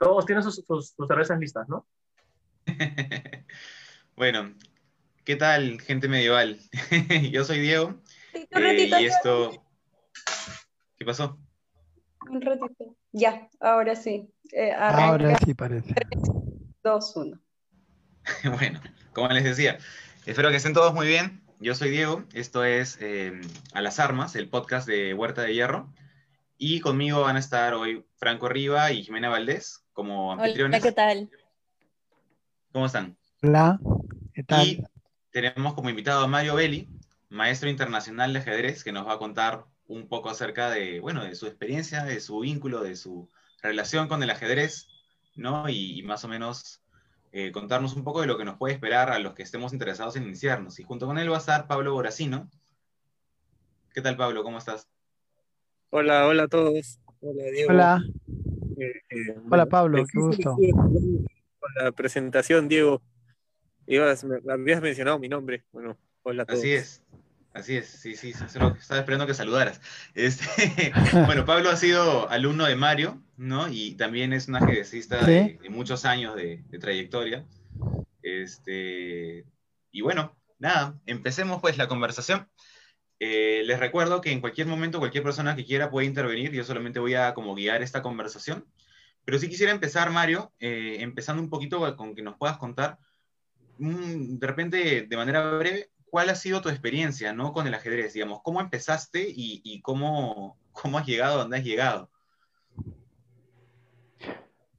Todos tienen sus, sus, cervezas listas, ¿no? bueno, ¿qué tal, gente medieval? Yo soy Diego. Eh, y esto. ¿Qué pasó? Un ratito. Ya, ahora sí. Eh, ahora sí parece. 2, 1. bueno, como les decía, espero que estén todos muy bien. Yo soy Diego, esto es eh, A las Armas, el podcast de Huerta de Hierro. Y conmigo van a estar hoy Franco Riva y Jimena Valdés como anfitriones. Hola, ¿qué tal? ¿Cómo están? Hola, ¿qué tal? Y tenemos como invitado a Mario Belli, maestro internacional de ajedrez, que nos va a contar un poco acerca de, bueno, de su experiencia, de su vínculo, de su relación con el ajedrez, ¿no? Y, más o menos eh, contarnos un poco de lo que nos puede esperar a los que estemos interesados en iniciarnos. Y junto con él va a estar Pablo Boracino. ¿Qué tal, Pablo? ¿Cómo estás? Hola, hola a todos. Hola, Diego. Hola. Eh, eh, hola, Pablo, qué gusto. Con la presentación, Diego. Ibas, me, habías mencionado mi nombre. Bueno, hola a todos. Así es. Así es, sí, sí, estaba esperando que saludaras. Este, bueno, Pablo ha sido alumno de Mario, ¿no? Y también es un ajedrecista de, muchos años de, trayectoria. Este, y bueno, nada, empecemos pues la conversación. Eh, les recuerdo que en cualquier momento cualquier persona que quiera puede intervenir, yo solamente voy a como guiar esta conversación. Pero sí quisiera empezar, Mario, eh, empezando un poquito con que nos puedas contar, mm, de repente, de manera breve, ¿cuál ha sido tu experiencia ¿no? con el ajedrez? Digamos, ¿cómo empezaste y, cómo, cómo, has llegado a donde has llegado?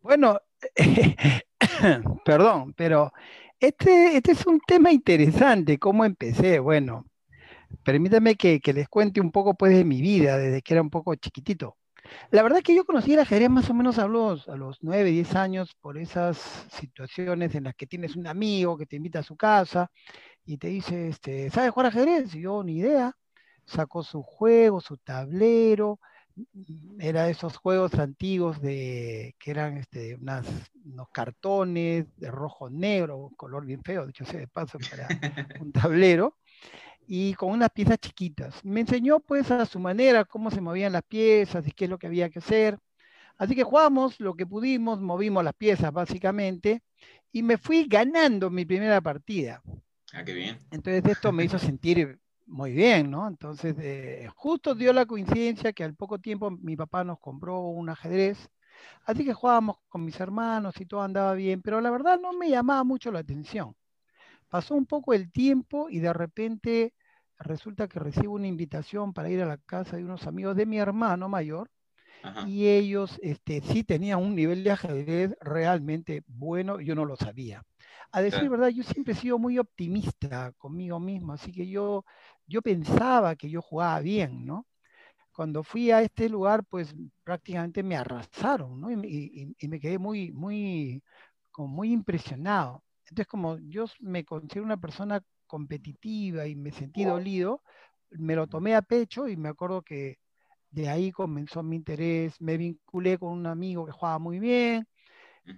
Bueno, perdón, pero este, este es un tema interesante, ¿cómo empecé? Bueno, permítame que, que, les cuente un poco pues, de mi vida, desde que era un poco chiquitito. La verdad que yo conocí el ajedrez más o menos a los, a los 9, 10 años por esas situaciones en las que tienes un amigo que te invita a su casa y te dice, este, ¿sabes jugar ajedrez? Y yo ni idea. Sacó su juego, su tablero, era esos juegos antiguos de que eran este, unas, unos cartones de rojo negro, color bien feo, dicho sea de paso para un tablero, y con unas piezas chiquitas. Me enseñó pues a su manera cómo se movían las piezas y qué es lo que había que hacer. Así que jugamos lo que pudimos, movimos las piezas básicamente, y me fui ganando mi primera partida. Ah, qué bien. Entonces esto me hizo sentir muy bien, ¿no? Entonces eh, justo dio la coincidencia que al poco tiempo mi papá nos compró un ajedrez, así que jugábamos con mis hermanos y todo andaba bien, pero la verdad no me llamaba mucho la atención. Pasó un poco el tiempo y de repente resulta que recibo una invitación para ir a la casa de unos amigos de mi hermano mayor, y ellos este, sí tenían un nivel de ajedrez realmente bueno, yo no lo sabía. A decir verdad, yo siempre he sido muy optimista conmigo mismo, así que yo, yo pensaba que yo jugaba bien, ¿no? Cuando fui a este lugar, pues prácticamente me arrasaron, ¿no? Y, me quedé muy, muy, como muy impresionado. Entonces, como yo me considero una persona competitiva y me sentí dolido, me lo tomé a pecho y me acuerdo que de ahí comenzó mi interés, me vinculé con un amigo que jugaba muy bien,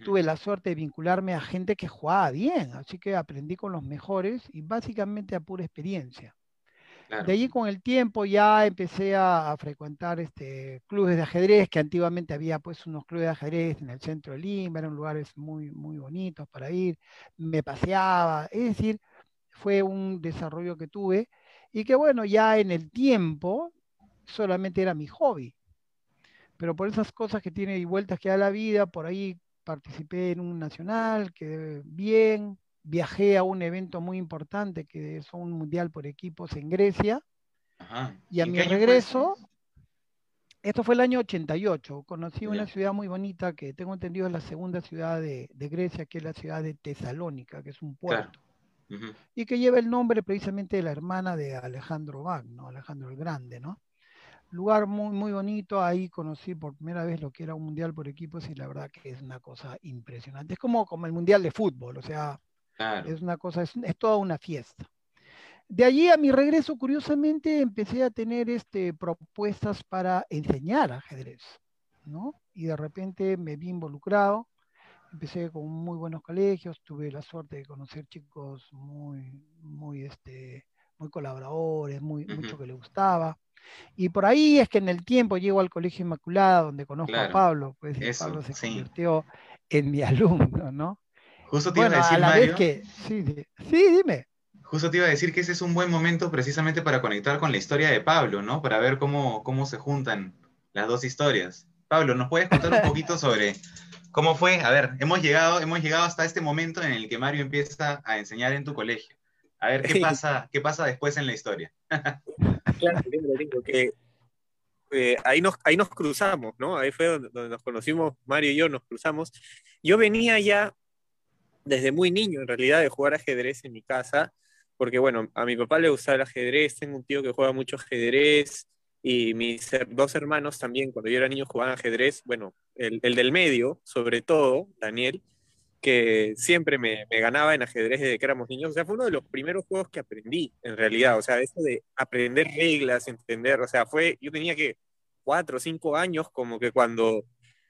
tuve la suerte de vincularme a gente que jugaba bien, así que aprendí con los mejores y básicamente a pura experiencia. De allí con el tiempo ya empecé a, frecuentar este, clubes de ajedrez, que antiguamente había pues unos clubes de ajedrez en el centro de Lima, eran lugares muy, muy bonitos para ir, me paseaba, es decir, fue un desarrollo que tuve y que bueno, ya en el tiempo solamente era mi hobby. Pero por esas cosas que tiene y vueltas que da la vida, por ahí participé en un nacional, quedé bien, viajé a un evento muy importante que es un mundial por equipos en Grecia. Y a mi regreso, esto fue el año 88, conocí una ciudad muy bonita que tengo entendido es la segunda ciudad de, Grecia, que es la ciudad de Tesalónica, que es un puerto. Y que lleva el nombre precisamente de la hermana de Alejandro Magno, Alejandro el Grande, ¿no? lugar muy, muy bonito. Ahí conocí por primera vez lo que era un mundial por equipos y la verdad que es una cosa impresionante. Es como, como el mundial de fútbol, o sea, es una cosa, es, toda una fiesta. De allí a mi regreso, curiosamente, empecé a tener este, propuestas para enseñar ajedrez, ¿no? Y de repente me vi involucrado. Empecé con muy buenos colegios, tuve la suerte de conocer chicos muy, muy, este, muy colaboradores, muy, mucho que le gustaba. Y por ahí es que en el tiempo llego al Colegio Inmaculada, donde conozco a Pablo, pues Pablo se convirtió en mi alumno, ¿no? Justo te iba Bueno, a decir, a la Mario, vez que, sí, sí, dime. justo te iba a decir que ese es un buen momento precisamente para conectar con la historia de Pablo, ¿no? Para ver cómo, cómo se juntan las dos historias. Pablo, ¿nos puedes contar un poquito sobre cómo fue? A ver, hemos llegado, hemos llegado hasta este momento en el que Mario empieza a enseñar en tu colegio. A ver, ¿qué pasa, qué pasa después en la historia? Claro, que eh, ahí, nos, ahí nos cruzamos, ¿no? Ahí fue donde, donde nos conocimos, Mario y yo nos cruzamos. Yo venía ya desde muy niño, en realidad, de jugar ajedrez en mi casa, porque, bueno, a mi papá le gustaba el ajedrez, tengo un tío que juega mucho ajedrez, y mis dos hermanos también, cuando yo era niño, jugaban ajedrez, bueno, el, el del medio, sobre todo, Daniel, que siempre me, me ganaba en ajedrez desde que éramos niños. O sea, fue uno de los primeros juegos que aprendí, en realidad. O sea, eso de aprender reglas, entender. O sea, fue, yo tenía que cuatro o cinco años, como que cuando,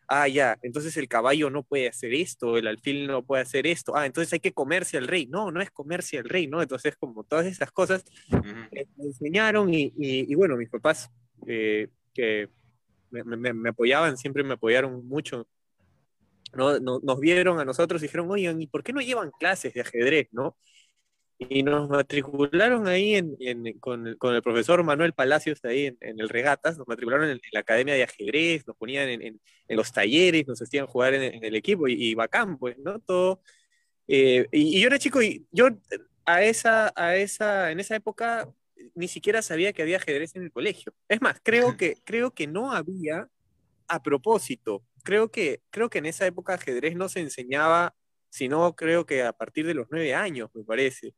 ah, ya, entonces el caballo no puede hacer esto, el alfil no puede hacer esto. Ah, entonces hay que comerse al rey. No, no es comerse al rey, ¿no? Entonces, como todas esas cosas me enseñaron y, y- y bueno, mis papás eh, que me, apoyaban, siempre me apoyaron mucho. ¿no? No- Nos vieron a nosotros y dijeron, oigan, ¿y por qué no llevan clases de ajedrez, no? Y nos matricularon ahí en, con, el- profesor Manuel Palacios ahí en, el Regatas, nos matricularon en, la Academia de Ajedrez, nos ponían en, los talleres, nos hacían jugar en, en el equipo y, y bacán, pues, ¿no? Todo. Eh, y, y yo era chico y yo a esa, a esa, en esa época ni siquiera sabía que había ajedrez en el colegio. Es más, creo que, creo que no había a propósito. Creo que, creo que en esa época ajedrez no se enseñaba, sino creo que a partir de los nueve años, me parece.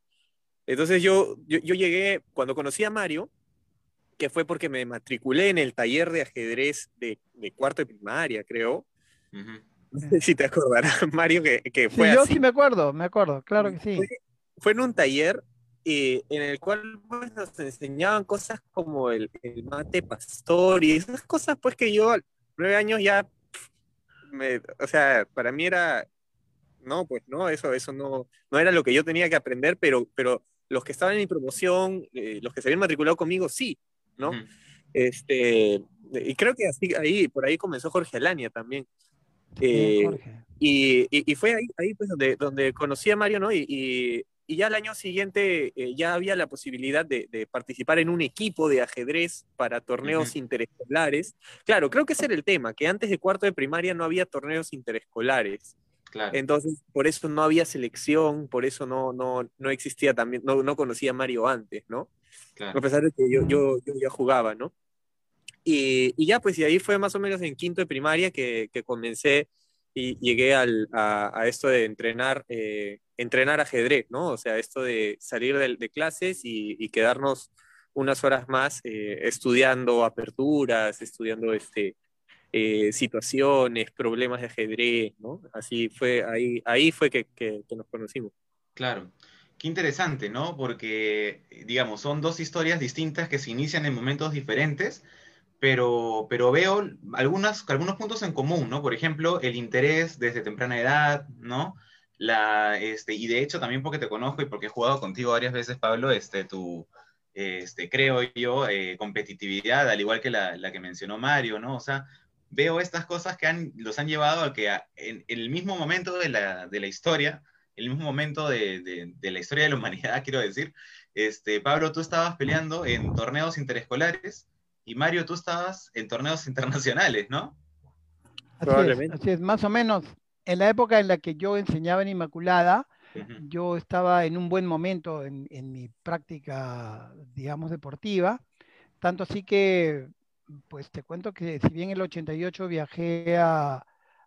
Entonces yo, yo, yo llegué, cuando conocí a Mario, que fue porque me matriculé en el taller de ajedrez de, de cuarto de primaria, creo. Ujú. No sé si te acordarás, Mario, que, que Sí, fue yo así sí me acuerdo, me acuerdo, claro que sí. fue, fue en un taller eh, en el cual pues, nos enseñaban cosas como el, el mate pastor y esas cosas pues que yo a nueve años ya, me- o sea, para mí era, no, pues no, eso, eso no, no era lo que yo tenía que aprender, pero, pero los que estaban en mi promoción, eh, los que se habían matriculado conmigo, sí, ¿no? Ujú. Este, y creo que así, ahí, por ahí comenzó Jorge Alania también. Eh, Jorge. y, y- y fue ahí, ahí pues donde, donde conocí a Mario, ¿no? Y, y- y ya al año siguiente eh, ya había la posibilidad de, de participar en un equipo de ajedrez para torneos interescolares. Claro, creo que ese era el tema, que antes de cuarto de primaria no había torneos interescolares. Claro. Entonces, por eso no había selección, por eso no, no, no existía también, no, no conocía a Mario antes, ¿no? claro. A pesar de que yo, yo, yo ya jugaba, ¿no? Y, y ya, pues, y ahí fue más o menos en quinto de primaria que, que comencé y llegué al, a, a esto de entrenar, eh, entrenar ajedrez, ¿no? O sea, esto de salir de, de clases y, y quedarnos unas horas más eh, estudiando aperturas, estudiando este, eh, situaciones, problemas de ajedrez, ¿no? Así fue, ahí, ahí fue que, que- que nos conocimos. Claro. Qué interesante, ¿no? Porque, digamos, son dos historias distintas que se inician en momentos diferentes, pero, pero veo algunas, algunos puntos en común, ¿no? Por ejemplo, el interés desde temprana edad, ¿no? La, este, y de hecho también porque te conozco y porque he jugado contigo varias veces, Pablo, este, tu, este, creo yo, eh, competitividad, al igual que la, la que mencionó Mario, ¿no? O sea, veo estas cosas que han, los han llevado a que en el mismo momento de la, de la historia, el mismo momento de, de- de la historia de la humanidad, quiero decir, este, Pablo, tú estabas peleando en torneos interescolares y Mario, tú estabas en torneos internacionales, ¿no? Así es, Probablemente. así es, más o menos. En la época en la que yo enseñaba en Inmaculada, yo estaba en un buen momento en, en mi práctica, digamos, deportiva. Tanto así que, pues te cuento que si bien el 88 viajé a,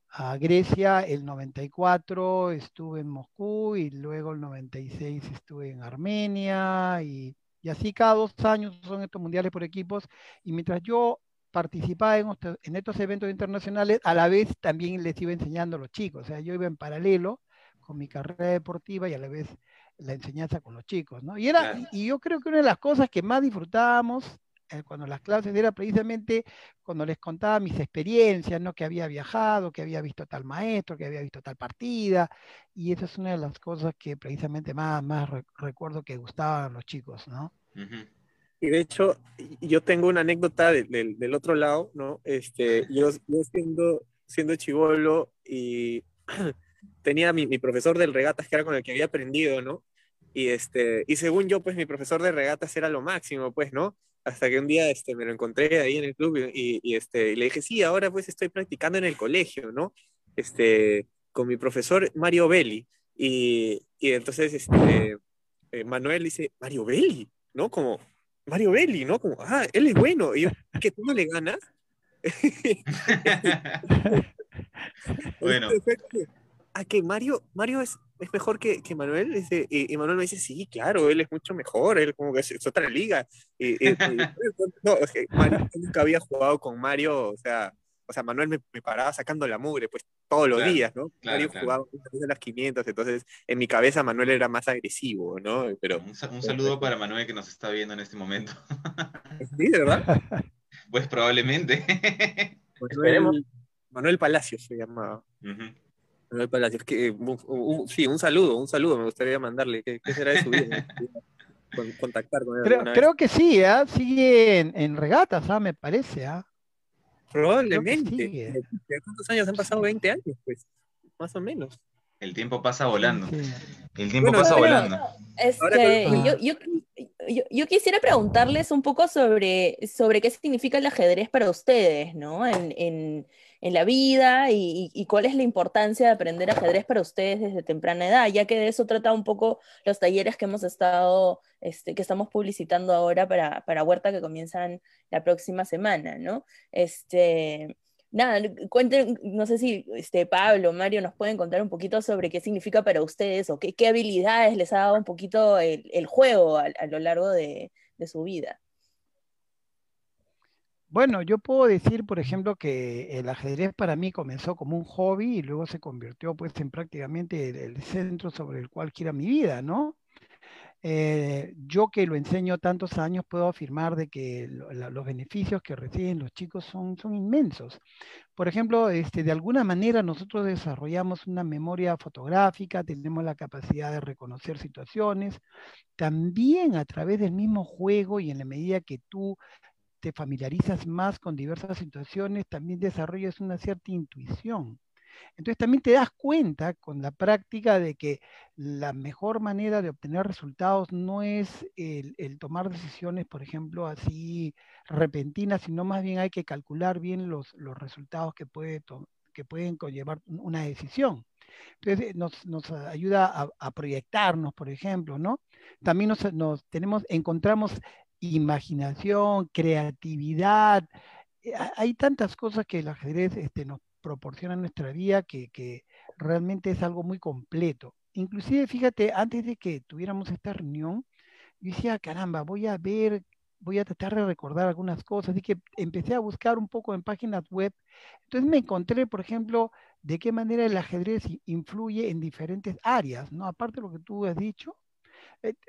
a Grecia, el 94 estuve en Moscú y luego el 96 estuve en Armenia y, y así cada dos años son estos mundiales por equipos. Y mientras yo participaba en, estos- en estos eventos internacionales, a la vez también les iba enseñando a los chicos. O sea, yo iba en paralelo con mi carrera deportiva y a la vez la enseñanza con los chicos, ¿no? Y, era, y yo creo que una de las cosas que más disfrutábamos cuando las clases era precisamente cuando les contaba mis experiencias, ¿no? Que había viajado, que había visto tal maestro, que había visto tal partida, y esa es una de las cosas que precisamente más, más re- recuerdo que gustaban los chicos, ¿no? Y de hecho, yo tengo una anécdota de- del- del otro lado, ¿no? Este, yo, yo siendo, siendo chivolo y tenía mi, mi profesor del regatas que era con el que había aprendido, ¿no? Y, este, y según yo, pues mi profesor de regatas era lo máximo, pues, ¿no? Hasta que un día este, me lo encontré ahí en el club y, y, este, y le dije, sí, ahora pues estoy practicando en el colegio, ¿no? Este, con mi profesor Mario Belli. Y, y entonces este, eh, Manuel dice, Mario Belli, ¿no? Como, Mario Belli, ¿no? Como, ah, él es bueno. Y yo, ¿que tú no le ganas? bueno. A que Mario, Mario es, es mejor que, que Manuel. Dice, y, y, Manuel me dice, sí, claro, él es mucho mejor, él como que es, es otra liga. Y, y, no, o sea, Mario, nunca había jugado con Mario, o sea, o sea, Manuel me, me, paraba sacando la mugre, pues todos los Claro, días, ¿no? claro, Mario claro. jugaba de las 500, entonces en mi cabeza Manuel era más agresivo, ¿no? Pero, Un, un saludo para Manuel que nos está viendo en este momento. sí, verdad. Pues probablemente. Esperemos. Manuel, Manuel Palacios se llama. Ujú. Manuel Palacios, que, un- un- sí, un saludo, un saludo, me gustaría mandarle. ¿Qué, qué será de su vida? Con- contactar con él. Creo, creo que sí, ¿ah? sigue en, en regatas, ¿ah? me parece. ¿ah? vez. Probablemente. sigue. ¿De ¿Cuántos años han pasado? 20 años, pues, más o menos. El tiempo pasa volando. Sí. El tiempo Bueno, pasa volando. Este, yo, yo, yo- yo quisiera preguntarles un poco sobre, sobre qué significa el ajedrez para ustedes, ¿no? En, en- en la vida y, cuál es la importancia de aprender ajedrez para ustedes desde temprana edad, ya que de eso trata un poco los talleres que hemos estado, este, que estamos publicitando ahora para, para Huerta que comienzan la próxima semana, ¿no? Este, nada, cuenten, no sé si este, Pablo, Mario nos pueden contar un poquito sobre qué significa para ustedes o qué, habilidades les ha dado un poquito el, juego a, lo largo de, su vida. Bueno, yo puedo decir, por ejemplo, que el ajedrez para mí comenzó como un hobby y luego se convirtió pues en prácticamente el, centro sobre el cual gira mi vida, ¿no? Eh, yo que lo enseño tantos años puedo afirmar de que los beneficios que reciben los chicos son, son inmensos. Por ejemplo, este, de alguna manera nosotros desarrollamos una memoria fotográfica, tenemos la capacidad de reconocer situaciones, también a través del mismo juego y en la medida que tú te familiarizas más con diversas situaciones, también desarrollas una cierta intuición. Entonces también te das cuenta con la práctica de que la mejor manera de obtener resultados no es el, tomar decisiones, por ejemplo, así repentinas, sino más bien hay que calcular bien los, resultados que, que pueden conllevar una decisión. Entonces nos, ayuda a, a, proyectarnos, por ejemplo, ¿no? También nos, nos tenemos, encontramos imaginación, creatividad. Eh, Hay tantas cosas que el ajedrez este, nos proporciona en nuestra vida que, realmente es algo muy completo. Inclusive, fíjate, antes de que tuviéramos esta reunión, yo decía, caramba, voy a ver, voy a tratar de recordar algunas cosas, así que empecé a buscar un poco en páginas web. Entonces me encontré, por ejemplo, de qué manera el ajedrez influye en diferentes áreas, ¿no? Aparte de lo que tú has dicho,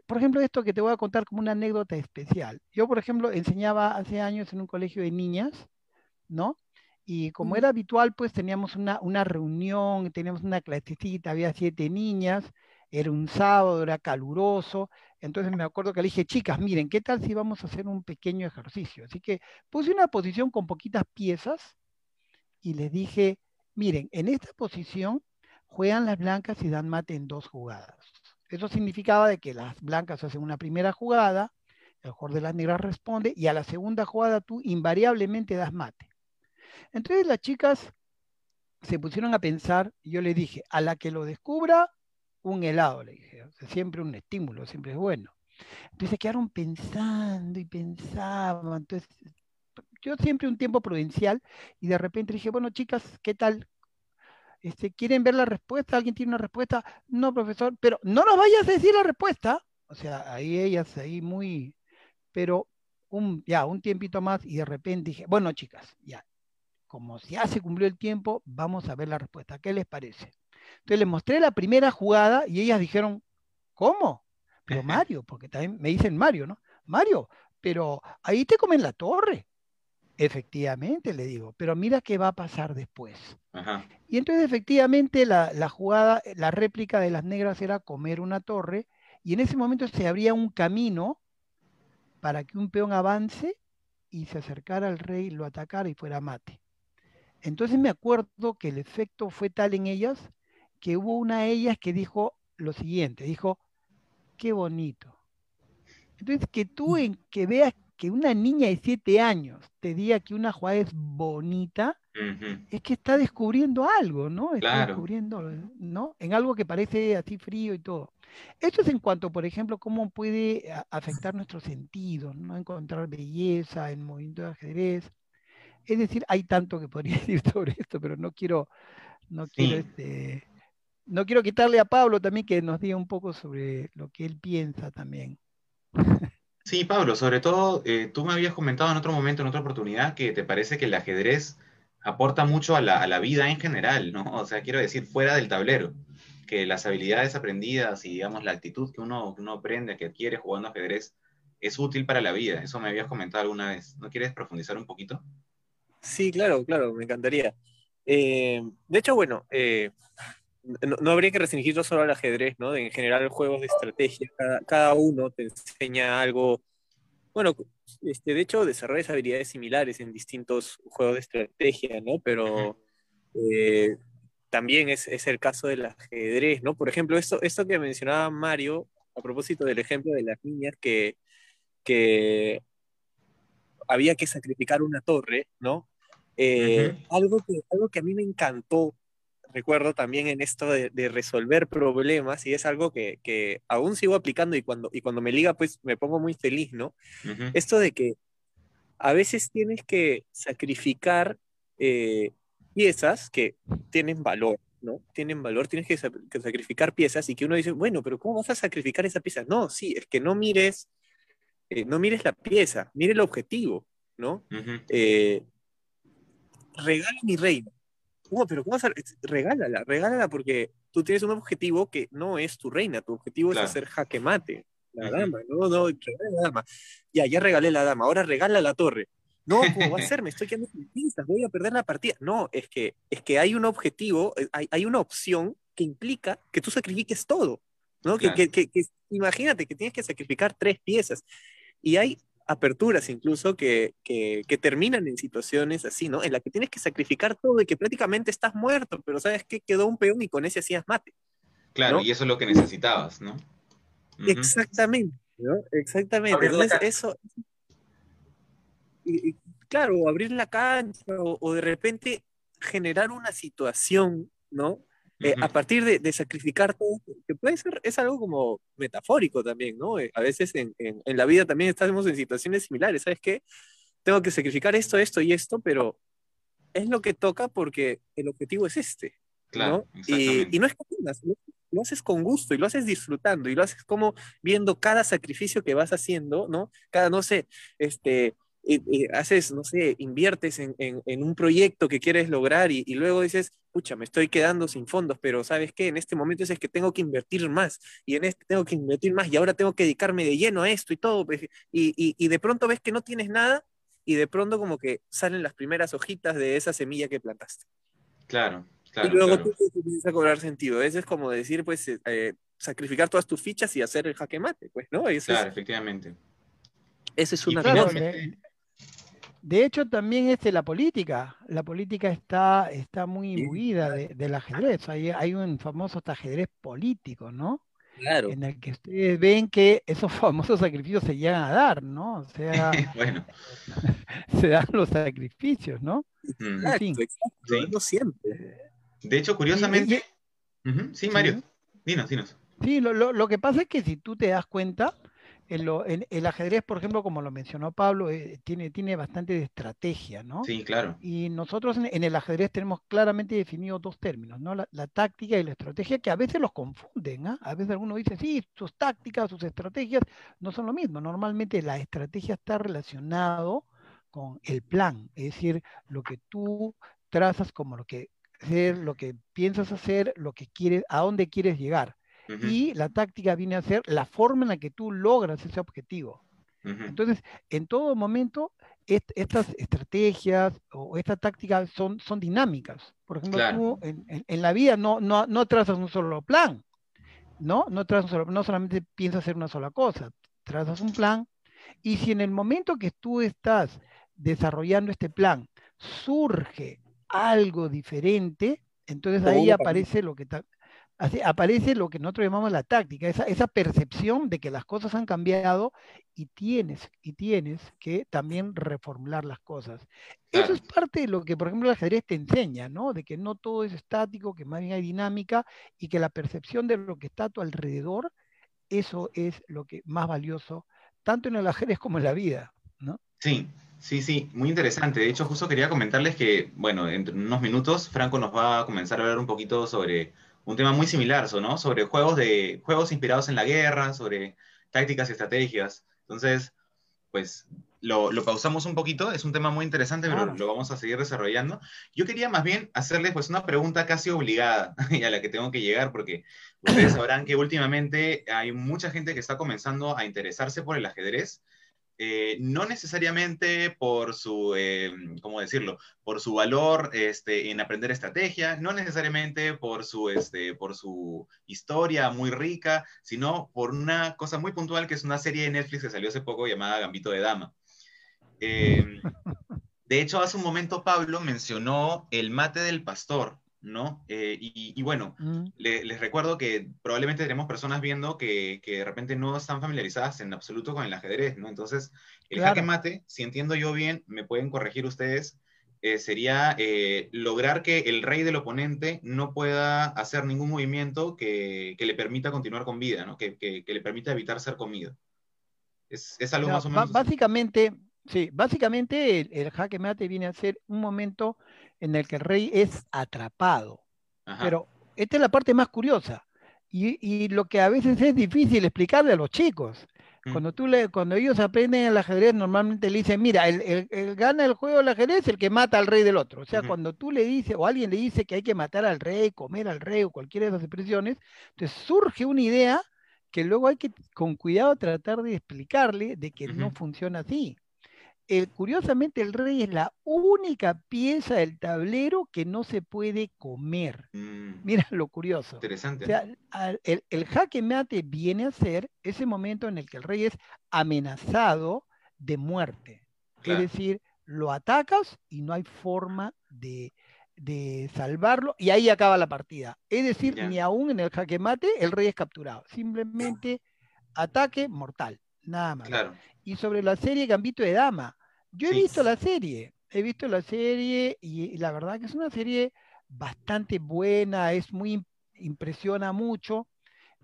por ejemplo, esto que te voy a contar como una anécdota especial. Yo, por ejemplo, enseñaba hace años en un colegio de niñas, ¿no? Y como era habitual, pues teníamos una, una reunión, teníamos una clasecita, había siete niñas, era un sábado, era caluroso, entonces me acuerdo que le dije, chicas, miren, ¿qué tal si vamos a hacer un pequeño ejercicio? Así que puse una posición con poquitas piezas y les dije, miren, en esta posición juegan las blancas y dan mate en dos jugadas. Eso significaba de que las blancas hacen una primera jugada, el jugador de las negras responde y a la segunda jugada tú invariablemente das mate. Entonces las chicas se pusieron a pensar y yo le dije, a la que lo descubra, un helado, le dije. Siempre un estímulo, siempre es bueno. Entonces se quedaron pensando y pensaban. Entonces, yo siempre un tiempo prudencial y de repente dije, bueno, chicas, ¿qué tal? Este, ¿Quieren ver la respuesta? ¿Alguien tiene una respuesta? No, profesor, pero no nos vayas a decir la respuesta. O sea, ahí ellas, ahí muy, pero un, ya, un tiempito más y de repente dije, bueno, chicas, ya, como ya se cumplió el tiempo, vamos a ver la respuesta. ¿Qué les parece? Entonces les mostré la primera jugada y ellas dijeron, ¿cómo? Pero Mario, porque también me dicen Mario, ¿no? Mario, pero ahí te comen la torre. Efectivamente, le digo, pero mira qué va a pasar después. Ajá. Y entonces efectivamente la, la, jugada, la réplica de las negras era comer una torre y en ese momento se abría un camino para que un peón avance y se acercara al rey, lo atacara y fuera mate. Entonces me acuerdo que el efecto fue tal en ellas que hubo una de ellas que dijo lo siguiente, dijo, qué bonito. Entonces, que tú en, que veas que una niña de siete años te diga que una jugada es bonita, es que está descubriendo algo, ¿no? Está descubriendo, ¿no? En algo que parece así frío y todo. Esto es en cuanto, por ejemplo, cómo puede afectar nuestros sentidos, ¿no? Encontrar belleza en movimiento de ajedrez. Es decir, hay tanto que podría decir sobre esto, pero no quiero, no quiero, este, no quiero quitarle a Pablo también que nos diga un poco sobre lo que él piensa también. Sí, Pablo, sobre todo, eh, tú me habías comentado en otro momento, en otra oportunidad, que te parece que el ajedrez aporta mucho a la, vida en general, ¿no? O sea, quiero decir, fuera del tablero, que las habilidades aprendidas y, digamos, la actitud que uno, uno aprende, que adquiere jugando ajedrez, es útil para la vida. Eso me habías comentado alguna vez. ¿No quieres profundizar un poquito? Sí, claro, claro, me encantaría. Eh, de hecho, bueno, eh, no, habría que restringirlo solo al ajedrez, ¿no? En general, juegos de estrategia, cada, uno te enseña algo. Bueno, este, de hecho, desarrollas habilidades similares en distintos juegos de estrategia, ¿no? Pero eh, también es, el caso del ajedrez, ¿no? Por ejemplo, esto, esto que mencionaba Mario, a propósito del ejemplo de las niñas que, que había que sacrificar una torre, ¿no? Eh, algo, que, algo que a mí me encantó recuerdo también en esto de, resolver problemas y es algo que, aún sigo aplicando y cuando, y cuando me liga pues me pongo muy feliz, ¿no? Esto de que a veces tienes que sacrificar eh, piezas que tienen valor, ¿no? Tienen valor, tienes que, sacrificar piezas y que uno dice, bueno, pero ¿cómo vas a sacrificar esa pieza? No, sí, es que no mires, eh, no mires la pieza, mire el objetivo, ¿no? Eh, regala mi reino ¿Cómo? Pero ¿cómo a... Regálala, regálala porque tú tienes un objetivo que no es tu reina, tu objetivo es hacer jaque mate. La dama, no, no, regala la dama. Ya, ya regalé la dama, ahora regala la torre. No, ¿cómo va a ser? Me estoy quedando sin pinzas, voy a perder la partida. No, es que, es que hay un objetivo, eh, hay, hay una opción que implica que tú sacrifiques todo. ¿no? Que, que, que, imagínate que tienes que sacrificar tres piezas. Y hay aperturas incluso que, que, terminan en situaciones así, ¿no? En la que tienes que sacrificar todo y que prácticamente estás muerto, pero sabes que quedó un peón y con ese hacías mate. Claro, y eso es lo que necesitabas, ¿no? Exactamente, ¿no? Exactamente. Entonces, eso... Y, claro, abrir la cancha o, de repente generar una situación, ¿no? Eh, a partir de, sacrificar todo, que puede ser, es algo como metafórico también, ¿no? Eh, a veces en, en, la vida también estamos en situaciones similares, ¿sabes qué? Tengo que sacrificar esto, esto y esto, pero es lo que toca porque el objetivo es este, claro, ¿no? Y, y, no es que tengas, lo haces con gusto y lo haces disfrutando y lo haces como viendo cada sacrificio que vas haciendo, ¿no? Cada, no sé, este, haces, no sé, inviertes en, en, un proyecto que quieres lograr y, y, luego dices, pucha, me estoy quedando sin fondos, pero ¿sabes qué? En este momento es que tengo que invertir más y en este tengo que invertir más y ahora tengo que dedicarme de lleno a esto y todo. Pues, y, y, y de pronto ves que no tienes nada y de pronto como que salen las primeras hojitas de esa semilla que plantaste. Claro, claro. Y luego tú empiezas a cobrar sentido. Eso es como decir, pues, eh, sacrificar todas tus fichas y hacer el jaque mate, pues, ¿no? claro, efectivamente. Esa es una de hecho, también es de la política. La política está, está muy imbuida de, del ajedrez. Hay, hay un famoso ajedrez político, ¿no? Claro. En el que ustedes ven que esos famosos sacrificios se llegan a dar, ¿no? O sea, bueno. se dan los sacrificios, ¿no? Exacto, siempre. De hecho, curiosamente. Sí, Mario, dinos, dinos. Sí, lo, lo, lo, que pasa es que si tú te das cuenta, en el ajedrez, por ejemplo, como lo mencionó Pablo, eh, tiene, tiene bastante de estrategia, ¿no? Sí, claro. Y nosotros en, el ajedrez tenemos claramente definidos dos términos, ¿no? La, táctica y la estrategia, que a veces los confunden, ¿ah? A veces algunos dicen, sí, sus tácticas, sus estrategias no son lo mismo. Normalmente la estrategia está relacionado con el plan, es decir, lo que tú trazas como lo que hacer, lo que piensas hacer, lo que quieres, a dónde quieres llegar y la táctica viene a ser la forma en la que tú logras ese objetivo. Entonces, en todo momento, estas estrategias o esta táctica son, son dinámicas. Por ejemplo, tú en, la vida no, no, no, trazas un solo plan, ¿no? No, trazas no solamente piensas hacer una sola cosa, trazas un plan y si en el momento que tú estás desarrollando este plan surge algo diferente, entonces ahí aparece lo que, así aparece lo que nosotros llamamos la táctica, esa, esa percepción de que las cosas han cambiado y tienes, y tienes que también reformular las cosas. Eso es parte de lo que, por ejemplo, el ajedrez te enseña, ¿no? De que no todo es estático, que más bien hay dinámica y que la percepción de lo que está a tu alrededor, eso es lo que más valioso, tanto en el ajedrez como en la vida, ¿no? Sí, sí, sí, muy interesante. De hecho, justo quería comentarles que, bueno, en unos minutos Franco nos va a comenzar a hablar un poquito sobre un tema muy similar, ¿no? Sobre juegos de, juegos inspirados en la guerra, sobre tácticas y estrategias. Entonces, pues lo, lo pausamos un poquito, es un tema muy interesante, pero Claro. lo vamos a seguir desarrollando. Yo quería más bien hacerles pues una pregunta casi obligada y a la que tengo que llegar, porque ustedes sabrán que últimamente hay mucha gente que está comenzando a interesarse por el ajedrez eh, no necesariamente por su, eh, ¿cómo decirlo? Por su valor este, en aprender estrategia, no necesariamente por su, este, por su historia muy rica, sino por una cosa muy puntual que es una serie de Netflix que salió hace poco llamada Gambito de Dama. Eh, de hecho, hace un momento Pablo mencionó el mate del pastor, ¿no? Eh, y, y bueno, Mm. le- les recuerdo que probablemente tenemos personas viendo que, que de repente no están familiarizadas en absoluto con el ajedrez, ¿no? Entonces, el Claro. jaque mate, si entiendo yo bien, me pueden corregir ustedes, eh, sería eh, lograr que el rey del oponente no pueda hacer ningún movimiento que, que le permita continuar con vida, ¿no? Que, que- le permita evitar ser comido. Es, es algo No, más o menos... básicamente, sí, básicamente el, el jaque mate viene a ser un momento en el que el rey es atrapado. Ajá, Pero esta es la parte más curiosa y, y lo que a veces es difícil explicarle a los chicos. Mm. Cuando, tú le, cuando ellos aprenden el ajedrez, normalmente le dicen, mira, el, el- el gana el juego del ajedrez el que mata al rey del otro. O sea, cuando tú le dices, o alguien le dice que hay que matar al rey, comer al rey, o cualquiera de esas expresiones, entonces surge una idea que luego hay que, con cuidado, tratar de explicarle de que no funciona así. Curiosamente, el rey es la única pieza del tablero que no se puede comer. Mm, Mira lo curioso. interesante. O sea, al- el, el jaque mate viene a ser ese momento en el que el rey es amenazado de muerte. Claro. Es decir, lo atacas y no hay forma de, de salvarlo y ahí acaba la partida. Es decir, ni aún en el jaque mate el rey es capturado. Simplemente ataque mortal, nada más. Claro. Y sobre la serie Gambito de Dama, yo he Sí. visto la serie, he visto la serie y, la verdad que es una serie bastante buena, es muy im- impresiona mucho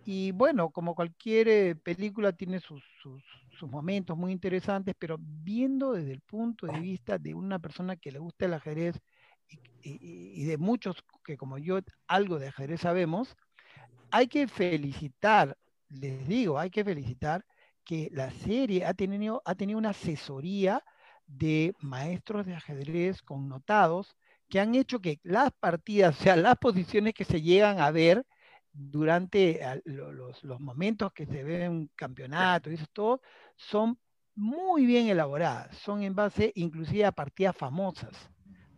y bueno, como cualquier eh, película tiene sus, sus, sus momentos muy interesantes, pero viendo desde el punto de vista de una persona que le gusta el ajedrez y, y- y de muchos que como yo algo de ajedrez sabemos, hay que felicitar, les digo, hay que felicitar que la serie ha tenido, ha tenido una asesoría de maestros de ajedrez connotados que han hecho que las partidas, o sea, las posiciones que se llegan a ver durante los, momentos que se ven un campeonato y eso todo, son muy bien elaboradas, son en base inclusive a partidas famosas,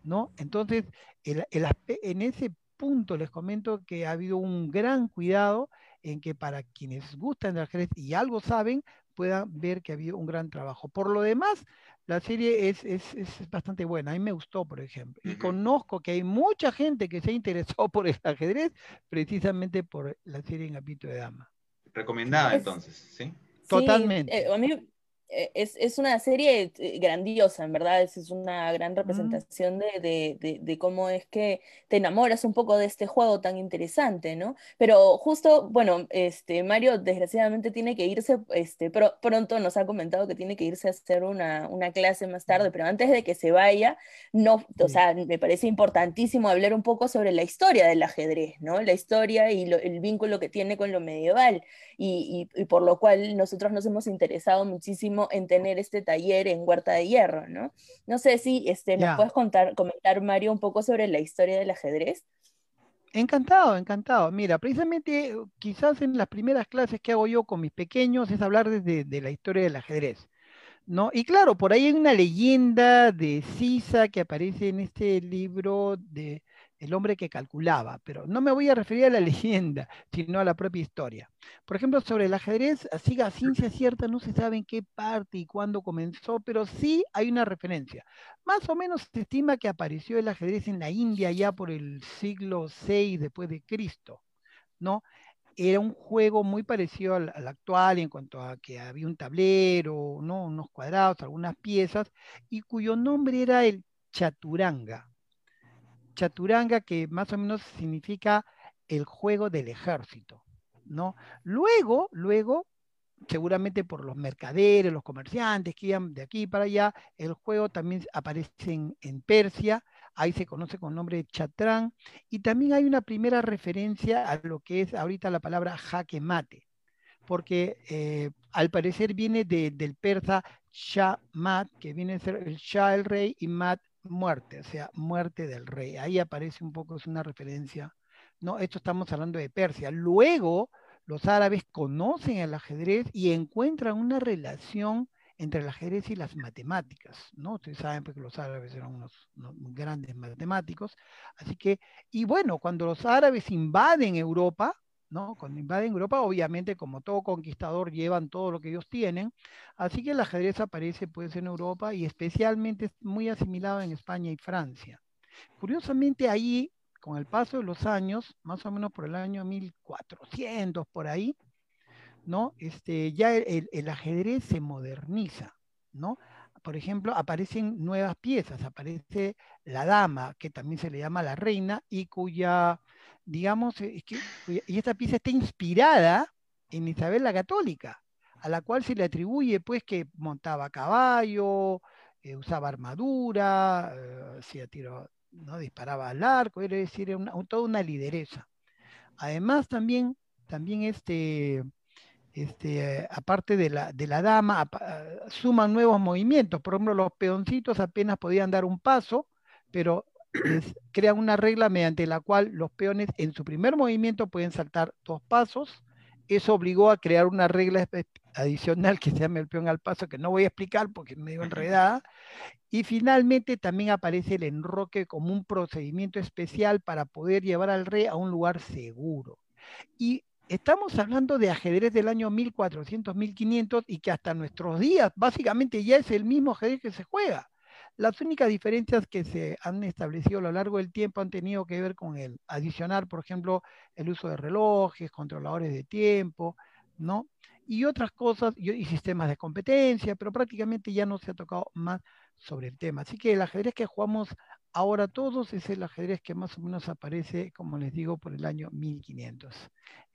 ¿no? Entonces, en ese punto les comento que ha habido un gran cuidado en que para quienes gustan del ajedrez y algo saben, puedan ver que ha habido un gran trabajo. Por lo demás, la serie es, es, es, bastante buena. A mí me gustó, por ejemplo. Y uh -huh. conozco que hay mucha gente que se ha interesado por el ajedrez precisamente por la serie en Gambito de Dama. Recomendada es, entonces, ¿sí? Totalmente. Sí, eh, a mí es, es, una serie eh, grandiosa, en verdad, es, es una gran representación mm. de, de, de, de, cómo es que te enamoras un poco de este juego tan interesante, ¿no? Pero justo, bueno, este, Mario desgraciadamente tiene que irse, este, pro, pronto nos ha comentado que tiene que irse a hacer una, una, clase más tarde, pero antes de que se vaya, no, o sea, me parece importantísimo hablar un poco sobre la historia del ajedrez, ¿no? La historia y lo, el vínculo que tiene con lo medieval, y, y, y por lo cual nosotros nos hemos interesado muchísimo en tener este taller en Huerta de Hierro, ¿no? No sé si este, nos yeah. puedes contar, comentar, Mario, un poco sobre la historia del ajedrez. Encantado, encantado. Mira, precisamente quizás en las primeras clases que hago yo con mis pequeños es hablar desde de la historia del ajedrez. ¿No? Y claro, por ahí hay una leyenda de Sisa que aparece en este libro de El hombre que calculaba, pero no me voy a referir a la leyenda, sino a la propia historia. Por ejemplo, sobre el ajedrez, así a ciencia cierta no se sabe en qué parte y cuándo comenzó, pero sí hay una referencia. Más o menos se estima que apareció el ajedrez en la India ya por el siglo VI después de Cristo. ¿no? Era un juego muy parecido al, al actual en cuanto a que había un tablero, ¿no? Unos cuadrados, algunas piezas, y cuyo nombre era el chaturanga. Chaturanga que más o menos significa el juego del ejército, ¿no? Luego, luego, seguramente por los mercaderes, los comerciantes que iban de aquí para allá, el juego también aparece en, Persia, ahí se conoce con el nombre de chatrán, y también hay una primera referencia a lo que es ahorita la palabra jaque mate, porque eh, al parecer viene de, del persa Shah Mat, que viene a ser el Shah el rey y Mat muerte, o sea, muerte del rey. Ahí aparece un poco, es una referencia. No, esto estamos hablando de Persia. Luego, los árabes conocen el ajedrez y encuentran una relación entre el ajedrez y las matemáticas, ¿no? Ustedes saben porque los árabes eran unos, unos, grandes matemáticos, así que, y bueno, cuando los árabes invaden Europa, ¿no? Cuando invaden Europa, obviamente, como todo conquistador, llevan todo lo que ellos tienen, así que el ajedrez aparece pues en Europa y especialmente es muy asimilado en España y Francia. Curiosamente, ahí, con el paso de los años, más o menos por el año 1400, por ahí, ¿no? Este, ya el, el, ajedrez se moderniza, ¿no? Por ejemplo, aparecen nuevas piezas, aparece la dama, que también se le llama la reina, y cuya, digamos, que, y esta pieza está inspirada en Isabel la Católica, a la cual se le atribuye, pues, que montaba caballo, eh, usaba armadura, eh, hacía tiro, ¿no? disparaba al arco, es decir, una, toda una lideresa. Además, también, también este, este, aparte de la, de la dama, suman nuevos movimientos. Por ejemplo, los peoncitos apenas podían dar un paso, pero les crean una regla mediante la cual los peones en su primer movimiento pueden saltar dos pasos. Eso obligó a crear una regla adicional que se llama el peón al paso, que no voy a explicar porque es medio enredada. Y finalmente también aparece el enroque como un procedimiento especial para poder llevar al rey a un lugar seguro. Y estamos hablando de ajedrez del año 1400, 1500 y que hasta nuestros días básicamente ya es el mismo ajedrez que se juega. Las únicas diferencias que se han establecido a lo largo del tiempo han tenido que ver con el adicionar, por ejemplo, el uso de relojes, controladores de tiempo, ¿no? Y otras cosas, y, sistemas de competencia, pero prácticamente ya no se ha tocado más sobre el tema. Así que el ajedrez que jugamos ahora todos es el ajedrez que más o menos aparece, como les digo, por el año 1500.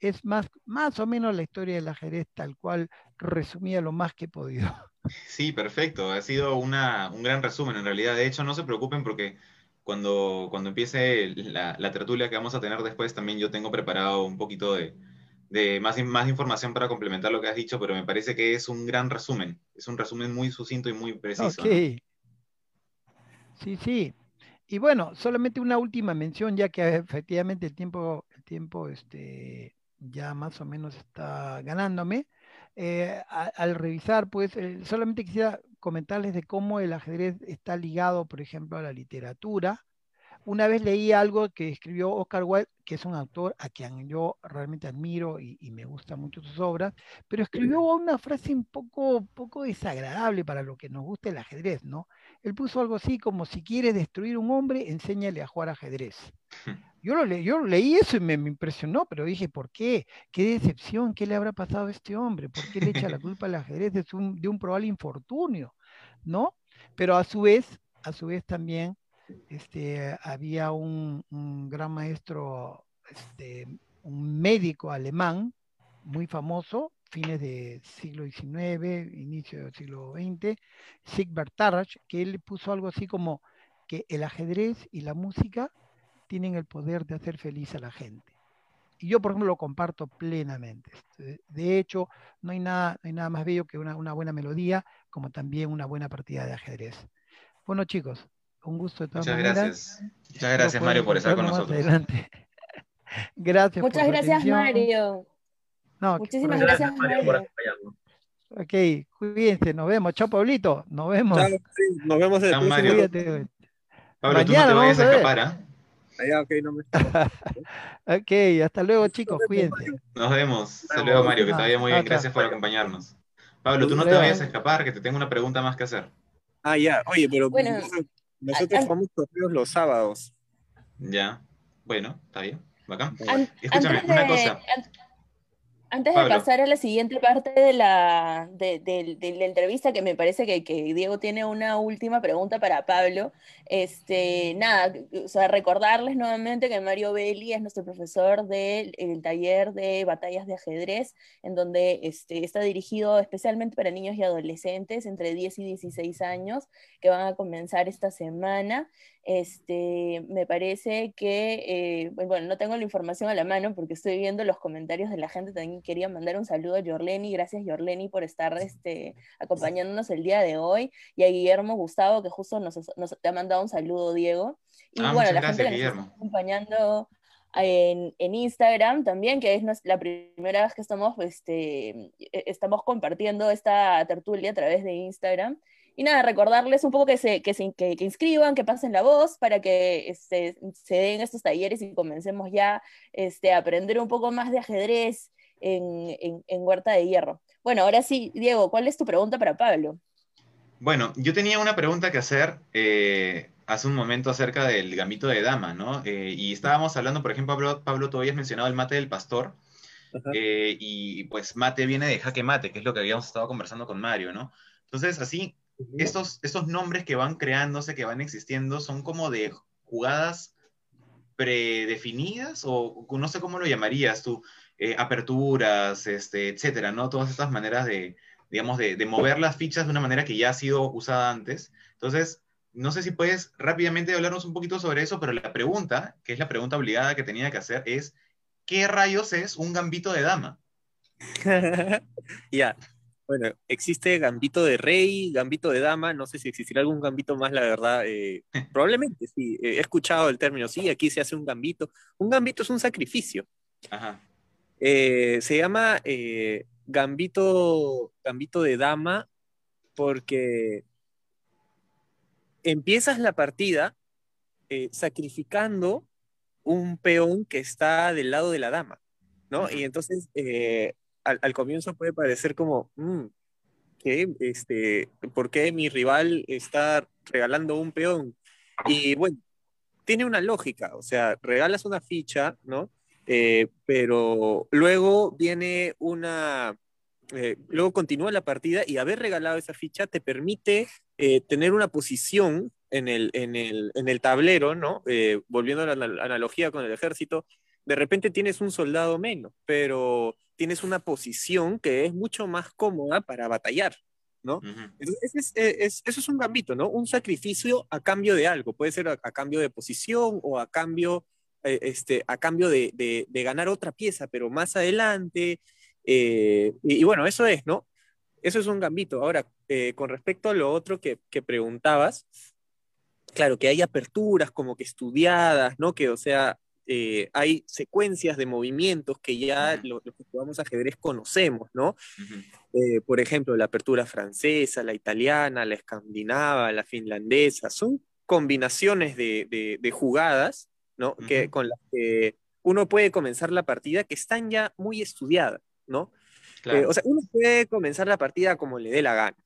Es más, más o menos la historia del ajedrez tal cual resumía lo más que he podido. Sí, perfecto. Ha sido una, un gran resumen en realidad. De hecho, no se preocupen porque cuando, cuando empiece la, la, tertulia que vamos a tener después, también yo tengo preparado un poquito de, de más, más información para complementar lo que has dicho, pero me parece que es un gran resumen. Es un resumen muy sucinto y muy preciso. Sí, sí. Y bueno, solamente una última mención, ya que efectivamente el tiempo, el tiempo este, ya más o menos está ganándome. Eh, a, al revisar, pues eh, solamente quisiera comentarles de cómo el ajedrez está ligado, por ejemplo, a la literatura. Una vez leí algo que escribió Oscar Wilde, que es un autor a quien yo realmente admiro y, y me gustan mucho sus obras, pero escribió una frase un poco, poco desagradable para lo que nos gusta el ajedrez, ¿no? Él puso algo así como, si quieres destruir un hombre, enséñale a jugar ajedrez. Yo, lo leí eso y me, impresionó, pero dije, ¿por qué? ¿Qué decepción? ¿Qué le habrá pasado a este hombre? ¿Por qué le echa la culpa al ajedrez de un, de un probable infortunio? ¿No? Pero a su vez, a su vez también, este, había un, un gran maestro, este, un médico alemán muy famoso, fines del siglo XIX, inicio del siglo XX, Sigbert Tarrach, que él puso algo así como que el ajedrez y la música tienen el poder de hacer feliz a la gente. Y yo, por ejemplo, lo comparto plenamente. De hecho, no hay nada, no hay nada más bello que una, una buena melodía, como también una buena partida de ajedrez. Bueno, chicos, un gusto de todas Muchas maneras. gracias. Muchas gracias, Mario, por estar con nosotros. Adelante. gracias. Muchas gracias, atención. Mario. No, Muchísimas por- gracias, Mario, por acompañarnos. Ok, cuídense, nos vemos. Chao, Pablito, nos vemos. Chao, sí, nos vemos en el. Mario. Cuídate. Pablo, tú no Mañana te vayas a escapar, ¿ah? Ah, ya, ok, no me escapo. Ok, hasta luego, chicos, cuídense. Nos vemos. Hasta luego, Mario, que te vaya muy bien. Ah. Gracias por acompañarnos. Pablo, tú no te vayas a escapar, que te tengo una pregunta más que hacer. Ah, ya. Oye, pero Bueno, nosotros, ah, ah. jugamos torneos los sábados. Ya. Bueno, está bien. Bacán. Escúchame, una cosa. an- Antes de pasar a la siguiente parte de la, de, de- de la entrevista, que me parece que, que Diego tiene una última pregunta para Pablo, este, nada, o sea, recordarles nuevamente que Mario Belli es nuestro profesor del el taller de batallas de ajedrez, en donde este, está dirigido especialmente para niños y adolescentes entre 10 y 16 años, que van a comenzar esta semana. Este, me parece que, eh, bueno, no tengo la información a la mano porque estoy viendo los comentarios de la gente. También quería mandar un saludo a Yorleni. Gracias, Yorleni, por estar este, acompañándonos el día de hoy. Y a Guillermo Gustavo, que justo nos, nos te ha mandado un saludo, Diego. Y Ah, bueno, la gracias, gente que nos está acompañando en, en Instagram también, que es la primera vez que estamos, este, e- estamos compartiendo esta tertulia a través de Instagram. Y nada, recordarles un poco que se, que se que, que inscriban, que pasen la voz para que este, se den estos talleres y comencemos ya este, a aprender un poco más de ajedrez en, en, en Huerta de Hierro. Bueno, ahora sí, Diego, ¿cuál es tu pregunta para Pablo? Bueno, yo tenía una pregunta que hacer eh, hace un momento acerca del gambito de dama, ¿no? Eh, y estábamos hablando, por ejemplo, Pablo, Pablo, tú habías mencionado el mate del pastor, eh, y pues mate viene de jaque mate, que es lo que habíamos estado conversando con Mario, ¿no? Entonces, así, estos, estos nombres que van creándose, que van existiendo, son como de jugadas predefinidas, o no sé cómo lo llamarías tú, eh, aperturas, este, etcétera, ¿no? Todas estas maneras de, digamos, de, de mover las fichas de una manera que ya ha sido usada antes. Entonces, no sé si puedes rápidamente hablarnos un poquito sobre eso, pero la pregunta, que es la pregunta obligada que tenía que hacer, es, ¿qué rayos es un gambito de dama? ya. Bueno, existe gambito de rey, gambito de dama, no sé si existirá algún gambito más, la verdad. eh, probablemente, sí. eh, he escuchado el término, sí, aquí se hace un gambito. Un gambito es un sacrificio. Ajá. Eh, se llama eh, gambito, gambito de dama porque empiezas la partida eh, sacrificando un peón que está del lado de la dama, ¿no? Y entonces eh, al, al comienzo puede parecer como, mm. Este, ¿por qué mi rival está regalando un peón? Y bueno, tiene una lógica, o sea, regalas una ficha, ¿no? Eh, pero luego viene una, eh, luego continúa la partida y haber regalado esa ficha te permite eh, tener una posición en el, en el, en el tablero, ¿no? Volviendo a la anal- analogía con el ejército, de repente tienes un soldado menos, pero tienes una posición que es mucho más cómoda para batallar, ¿no? Ujú. Entonces, ese es, eh, es- eso es un gambito, ¿no? Un sacrificio a cambio de algo. Puede ser a, a cambio de posición o a cambio, eh, este, a cambio de, de- de ganar otra pieza, pero más adelante. eh, y, y bueno, eso es, ¿no? Eso es un gambito. Ahora, eh, con respecto a lo otro que, que preguntabas, claro, que hay aperturas como que estudiadas, ¿no? Que, o sea, eh, hay secuencias de movimientos que ya lo- los que jugamos ajedrez conocemos, ¿no? Eh, por ejemplo, la apertura francesa, la italiana, la escandinava, la finlandesa, son combinaciones de, de- de jugadas, ¿no? Que, con las que uno puede comenzar la partida que están ya muy estudiadas, ¿no? Claro. Eh, o sea, uno puede comenzar la partida como le dé la gana,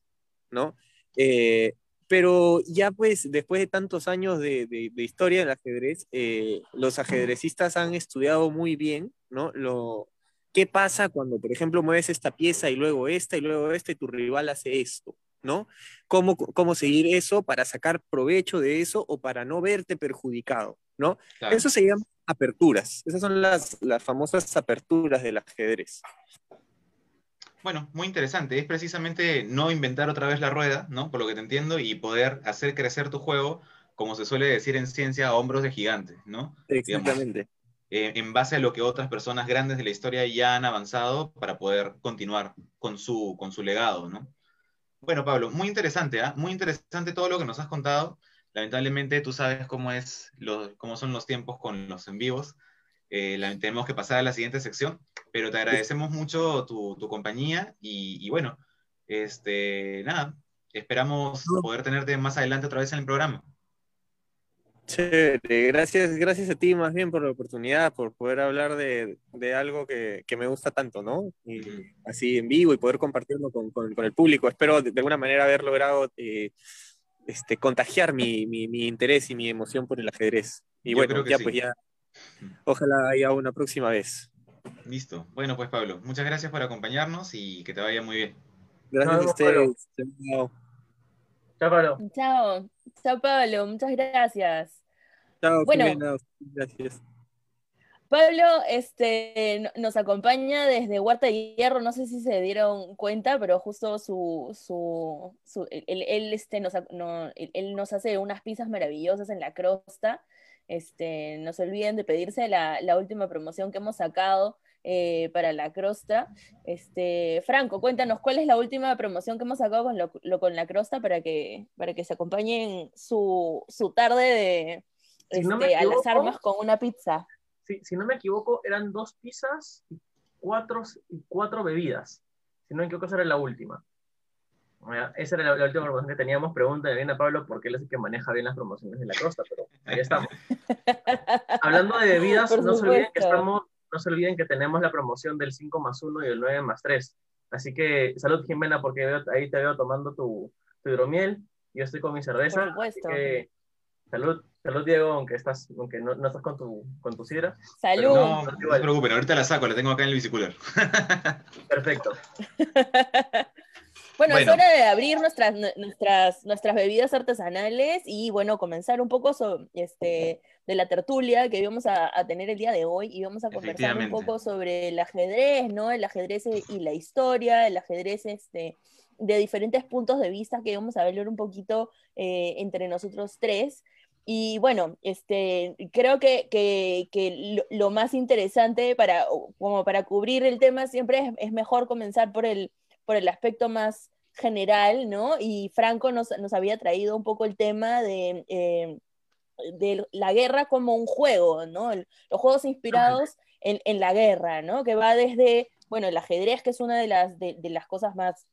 ¿no? Eh, pero ya pues después de tantos años de, de- de historia del ajedrez, eh, los ajedrecistas han estudiado muy bien, ¿no? Lo, ¿Qué pasa cuando, por ejemplo, mueves esta pieza y luego esta y luego esta y tu rival hace esto, ¿no? ¿Cómo, cómo seguir eso para sacar provecho de eso o para no verte perjudicado, ¿no? Claro. Eso se llama aperturas. Esas son las, las famosas aperturas del ajedrez. Bueno, muy interesante. Es precisamente no inventar otra vez la rueda, ¿no? Por lo que te entiendo, y poder hacer crecer tu juego, como se suele decir en ciencia, a hombros de gigantes, ¿no? Exactamente. Eh, en base a lo que otras personas grandes de la historia ya han avanzado para poder continuar con su, con su legado, ¿no? Bueno, Pablo, muy interesante, ¿ah? Muy interesante todo lo que nos has contado. Lamentablemente tú sabes cómo, es lo- cómo son los tiempos con los en vivos. Eh, la- tenemos que pasar a la siguiente sección, pero te agradecemos mucho tu, tu compañía y, y bueno, este, nada, esperamos poder tenerte más adelante otra vez en el programa. Chévere, gracias, gracias a ti más bien por la oportunidad, por poder hablar de, de algo que, que me gusta tanto, ¿no? Y así en vivo y poder compartirlo con, con- con el público. Espero de, de alguna manera haber logrado eh, este, contagiar mi, mi- mi interés y mi emoción por el ajedrez. Y Yo bueno, ya sí. pues ya Ojalá haya una próxima vez. Listo. Bueno, pues Pablo, muchas gracias por acompañarnos y que te vaya muy bien. Gracias a ustedes. Chao. Chao, Pablo. Chao, chao Pablo, muchas gracias. Chao, Bueno. Jimena. Gracias. Pablo este, no- nos acompaña desde Huerta de Hierro, no sé si se dieron cuenta, pero justo su, su, su- él, este, nos, no, él, él nos hace unas pizzas maravillosas en la crosta. Este, no se olviden de pedirse la, la última promoción que hemos sacado eh, para la crosta. Este, Franco, cuéntanos, ¿cuál es la última promoción que hemos sacado con, lo- lo- con la crosta para que, para que se acompañen su, su tarde de, Si no a las armas con una pizza? Sí, si no me equivoco, eran dos pizzas y cuatro, y cuatro bebidas. Si no me equivoco, esa era la última. Esa era la, la última promoción que teníamos. Pregúntale bien a Pablo porque él es el que maneja bien las promociones de la costa, pero ahí estamos. Hablando de bebidas, no se olviden que estamos, no se olviden que tenemos la promoción del 5 más 1 y el 9 más 3. Así que salud Jimena, porque veo- ahí te veo tomando tu, tu hidromiel. Yo estoy con mi cerveza. Por supuesto. Que salud, salud Diego, aunque estás, aunque no, no estás con tu, con tu sidra. Salud. No, no se preocupen, ahorita la saco, la tengo acá en el bicicular. Perfecto. Bueno, es Bueno. hora de abrir nuestras, nu- nuestras, nuestras bebidas artesanales y bueno, comenzar un poco so- este, de la tertulia que íbamos a, a tener el día de hoy y vamos a conversar un poco sobre el ajedrez, ¿no? El ajedrez y la historia, el ajedrez este, de diferentes puntos de vista que vamos a hablar un poquito eh, entre nosotros tres. Y bueno, este, creo que, que- que lo, lo más interesante para, como para cubrir el tema siempre es, es mejor comenzar por el, por el aspecto más general, ¿no? Y Franco nos, había traído un poco el tema de, eh, la guerra como un juego, ¿no? Los juegos inspirados en, la guerra, ¿no? Que va desde, bueno, el ajedrez, que es una de las, cosas más,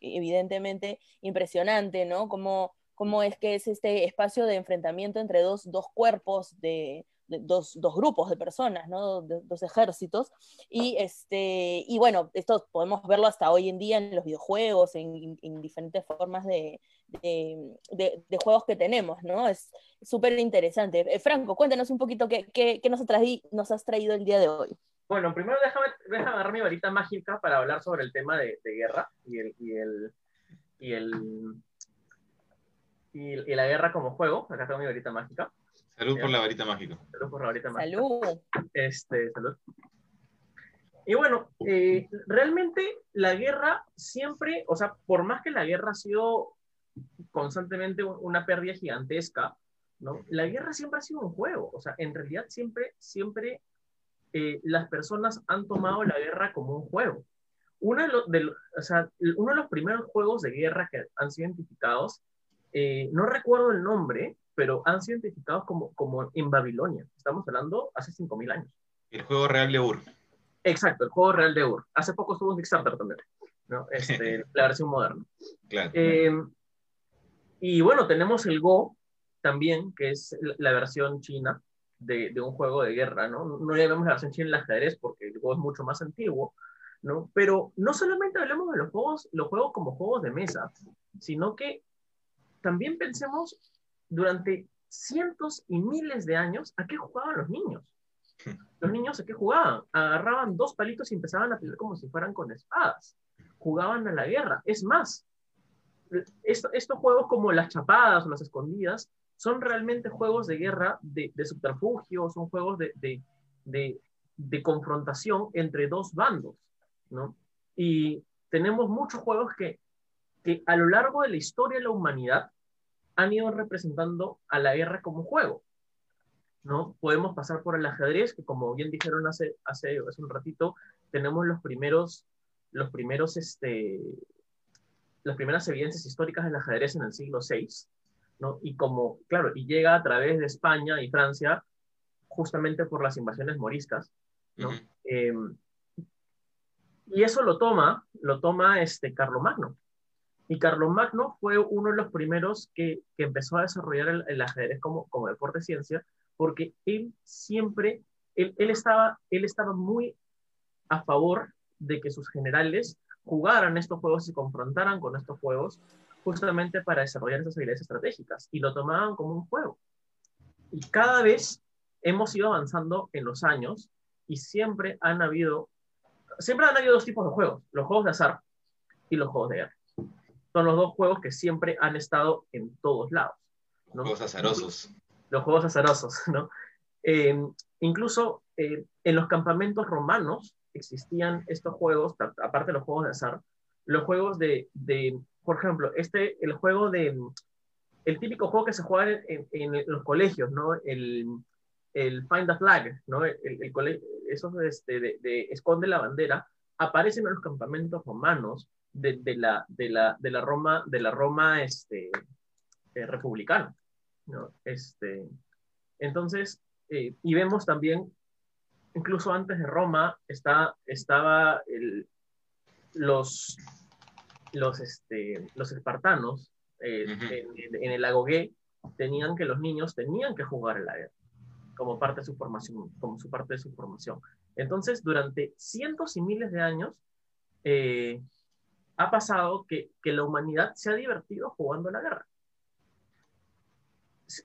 evidentemente impresionante, ¿no? Como, cómo es que es este espacio de enfrentamiento entre dos, cuerpos de dos, dos grupos de personas, ¿no? De- dos ejércitos. Y, este, y bueno, esto podemos verlo hasta hoy en día en los videojuegos, en, en diferentes formas de, de, de- juegos que tenemos, ¿no? Es súper interesante. Eh, Franco, cuéntanos un poquito qué, qué- qué nos, nos has traído el día de hoy. Bueno, primero déjame, déjame agarrar mi varita mágica para hablar sobre el tema de, de guerra y el, y el, y el y la guerra como juego. Acá tengo mi varita mágica. Salud por la varita mágica. Salud por la varita mágica. Salud. Este, salud. Y bueno, eh, realmente la guerra siempre, o sea, por más que la guerra ha sido constantemente un- una pérdida gigantesca, ¿no? La guerra siempre ha sido un juego, o sea, en realidad siempre, siempre eh, las personas han tomado la guerra como un juego. Uno de, los, de o sea, uno de los primeros juegos de guerra que han sido identificados, eh, no recuerdo el nombre, pero han sido identificados como, como en Babilonia. Estamos hablando hace 5.000 años. El juego real de Ur. Exacto, el juego real de Ur. Hace poco estuvo un Kickstarter también, ¿no? Este, la versión moderna. Claro. Eh, y bueno, tenemos el Go también, que es la- versión china de, de un juego de guerra, ¿no? No le llamamos la versión china el ajedrez porque el Go es mucho más antiguo, ¿no? Pero no solamente hablemos de los juegos, los juegos como juegos de mesa, sino que también pensemos durante cientos y miles de años a qué jugaban los niños. Los niños a qué jugaban? Agarraban dos palitos y empezaban a pelear como si fueran con espadas. Jugaban a la guerra. Es más, esto- estos juegos como las chapadas o las escondidas son realmente juegos de guerra, de, de subterfugio, son juegos de, de, de- de confrontación entre dos bandos, ¿no? Y tenemos muchos juegos que, que a lo largo de la historia de la humanidad han ido representando a la guerra como juego, ¿no? Podemos pasar por el ajedrez, que como bien dijeron hace, hace, hace un ratito, tenemos los primeros, los primeros, este, las primeras evidencias históricas del ajedrez en el siglo VI, ¿no? Y como, claro, y llega a través de España y Francia, justamente por las invasiones moriscas, ¿no? Eh, y eso lo toma, lo toma este Carlomagno. Y Carlomagno fue uno de los primeros que, que empezó a desarrollar el, el ajedrez como, como deporte de ciencia, porque él siempre, él, él, estaba, él estaba muy a favor de que sus generales jugaran estos juegos y se confrontaran con estos juegos justamente para desarrollar esas habilidades estratégicas y lo tomaban como un juego. Y cada vez hemos ido avanzando en los años y siempre han habido, siempre han habido dos tipos de juegos, los juegos de azar y los juegos de guerra. Son los dos juegos que siempre han estado en todos lados. ¿no? Juegos azarosos. Los juegos azarosos, ¿no? Eh, incluso eh, en los campamentos romanos existían estos juegos, aparte de los juegos de azar, los juegos de, de, por ejemplo, este, el juego de, el típico juego que se juega en, en, los colegios, ¿no? El, el Find the Flag, ¿no? El, el, esos este, de, de, esconde la bandera, aparecen en los campamentos romanos de, de, la, de, la, de la Roma, de la Roma este, eh, republicana, ¿no? Este, entonces, eh, y vemos también, incluso antes de Roma, está, estaba el, los, los, este, los espartanos eh, en, en, el lago Gay, tenían que los niños tenían que jugar en la guerra como parte de su formación, como su parte de su formación. Entonces, durante cientos y miles de años, eh, ha pasado que, que, la humanidad se ha divertido jugando la guerra.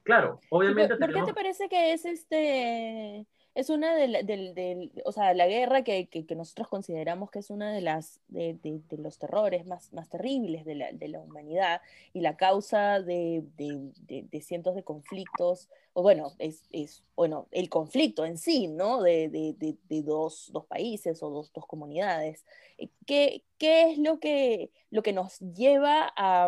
Claro, obviamente. ¿Por, tenemos... ¿por qué te parece que es este es una de, la, de, de, o sea, la guerra que, que, nosotros consideramos que es una de las de, los terrores más, más terribles de la, de la humanidad y la causa de, cientos de conflictos, o bueno, es, es, bueno, el conflicto en sí, ¿no? De, dos, dos, países o dos, dos comunidades. ¿Qué, ¿Qué, es lo que, lo que nos lleva a,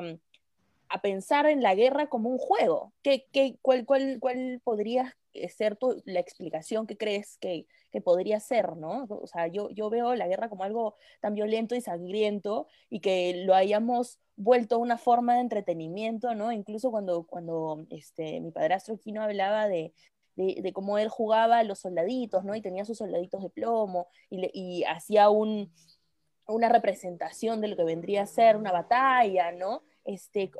a pensar en la guerra como un juego? ¿Qué, qué, cuál, cuál, ¿Cuál podrías ser tu, la explicación que crees que, que, podría ser, ¿no? O sea, yo, yo veo la guerra como algo tan violento y sangriento y que lo hayamos vuelto una forma de entretenimiento, ¿no? Incluso cuando, cuando este, mi padrastro Kino hablaba de, de, de, cómo él jugaba a los soldaditos, ¿no? Y tenía sus soldaditos de plomo y, y hacía un, una representación de lo que vendría a ser una batalla, ¿no? Este,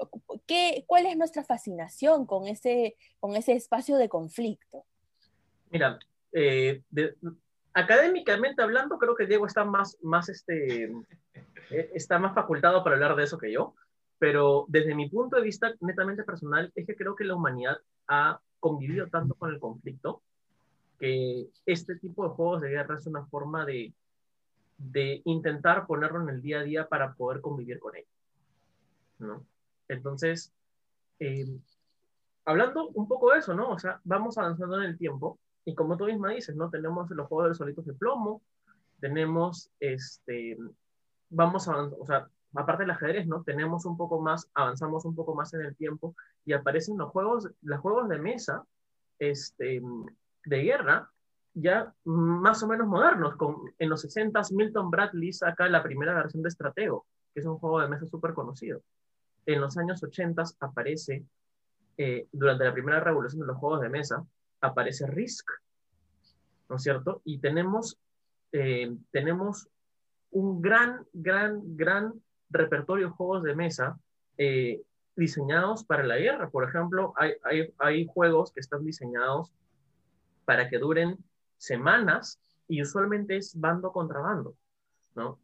¿qué, ¿Cuál es nuestra fascinación con ese, con ese espacio de conflicto? Mira, eh, académicamente hablando, creo que Diego está más, más, este, eh, está más facultado para hablar de eso que yo, pero desde mi punto de vista netamente personal, es que creo que la humanidad ha convivido tanto con el conflicto que este tipo de juegos de guerra es una forma de, de intentar ponerlo en el día a día para poder convivir con él. ¿No? Entonces, eh, hablando un poco de eso, ¿no? O sea, vamos avanzando en el tiempo y como tú misma dices, ¿no? Tenemos los juegos de solitos de plomo, tenemos, este, vamos avanzando, o sea, aparte del ajedrez, ¿no? Tenemos un poco más, avanzamos un poco más en el tiempo y aparecen los juegos, los juegos de mesa, este, de guerra, ya más o menos modernos. Con, en los 60 Milton Bradley saca la primera versión de Stratego, que es un juego de mesa súper conocido en los años 80 aparece, eh, durante la primera revolución de los juegos de mesa, aparece Risk, ¿no es cierto? Y tenemos, eh, tenemos un gran, gran, gran repertorio de juegos de mesa eh, diseñados para la guerra. Por ejemplo, hay, hay, hay juegos que están diseñados para que duren semanas y usualmente es bando contra bando, ¿no?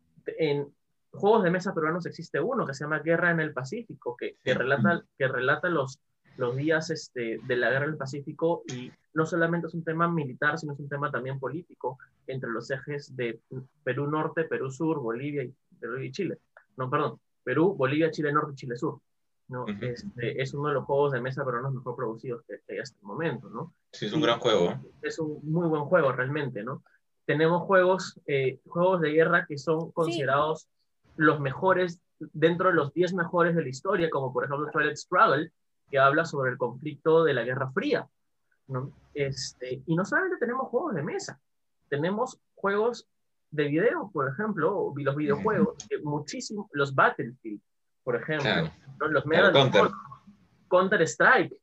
Juegos de mesa peruanos existe uno que se llama Guerra en el Pacífico, que, que relata, que relata los, los días este, de la guerra en el Pacífico y no solamente es un tema militar, sino es un tema también político entre los ejes de Perú Norte, Perú Sur, Bolivia y, Perú y Chile. No, perdón, Perú, Bolivia, Chile Norte y Chile Sur. ¿no? este, es uno de los juegos de mesa peruanos mejor producidos que, que hay hasta el momento. ¿no? Sí, es un y, gran juego. Es un muy buen juego realmente. ¿no? Tenemos juegos, eh, juegos de guerra que son considerados... Sí los mejores, dentro de los 10 mejores de la historia, como por ejemplo Twilight Struggle, que habla sobre el conflicto de la Guerra Fría. ¿no? Este, y no solamente tenemos juegos de mesa, tenemos juegos de video, por ejemplo, los videojuegos, muchísimos, los Battlefield, por ejemplo, claro. ¿no? los Medal Counter. Counter Strike,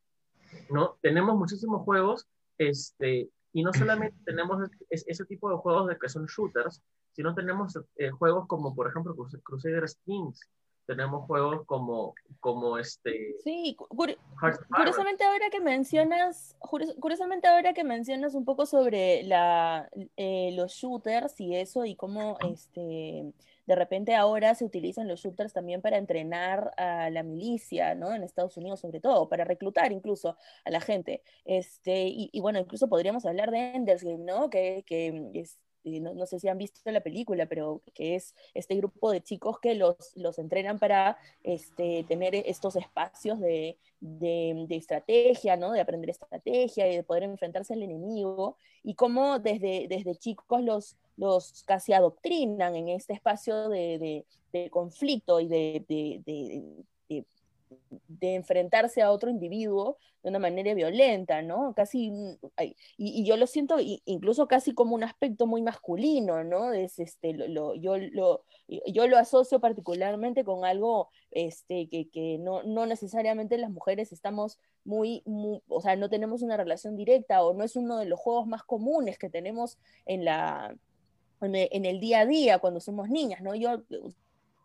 ¿no? Tenemos muchísimos juegos, este, y no solamente tenemos ese tipo de juegos de que son shooters, si no tenemos eh, juegos como, por ejemplo, Crusader Kings, tenemos juegos como, como este... Sí, curiosamente ahora que mencionas, curiosamente ahora que mencionas un poco sobre la, eh, los shooters y eso y cómo este, de repente ahora se utilizan los shooters también para entrenar a la milicia, ¿no? En Estados Unidos sobre todo, para reclutar incluso a la gente. Este, y, bueno, incluso podríamos hablar de Ender's Game, ¿no? Que, que es, no, sé si han visto la película, pero que es este grupo de chicos que los, los entrenan para este, tener estos espacios de, de, estrategia, ¿no? de aprender estrategia y de poder enfrentarse al enemigo, y cómo desde, desde chicos los, los casi adoctrinan en este espacio de, de conflicto y de, de enfrentarse a otro individuo de una manera violenta, ¿no? Casi, mm, y, yo lo siento incluso casi como un aspecto muy masculino, ¿no? Es, este, lo, yo, lo, yo lo asocio particularmente con algo este, que, que no, no, necesariamente las mujeres estamos muy, o sea, no tenemos una relación directa o no es uno de los juegos más comunes que tenemos en la... En el, día a día cuando somos niñas, ¿no? Yo, o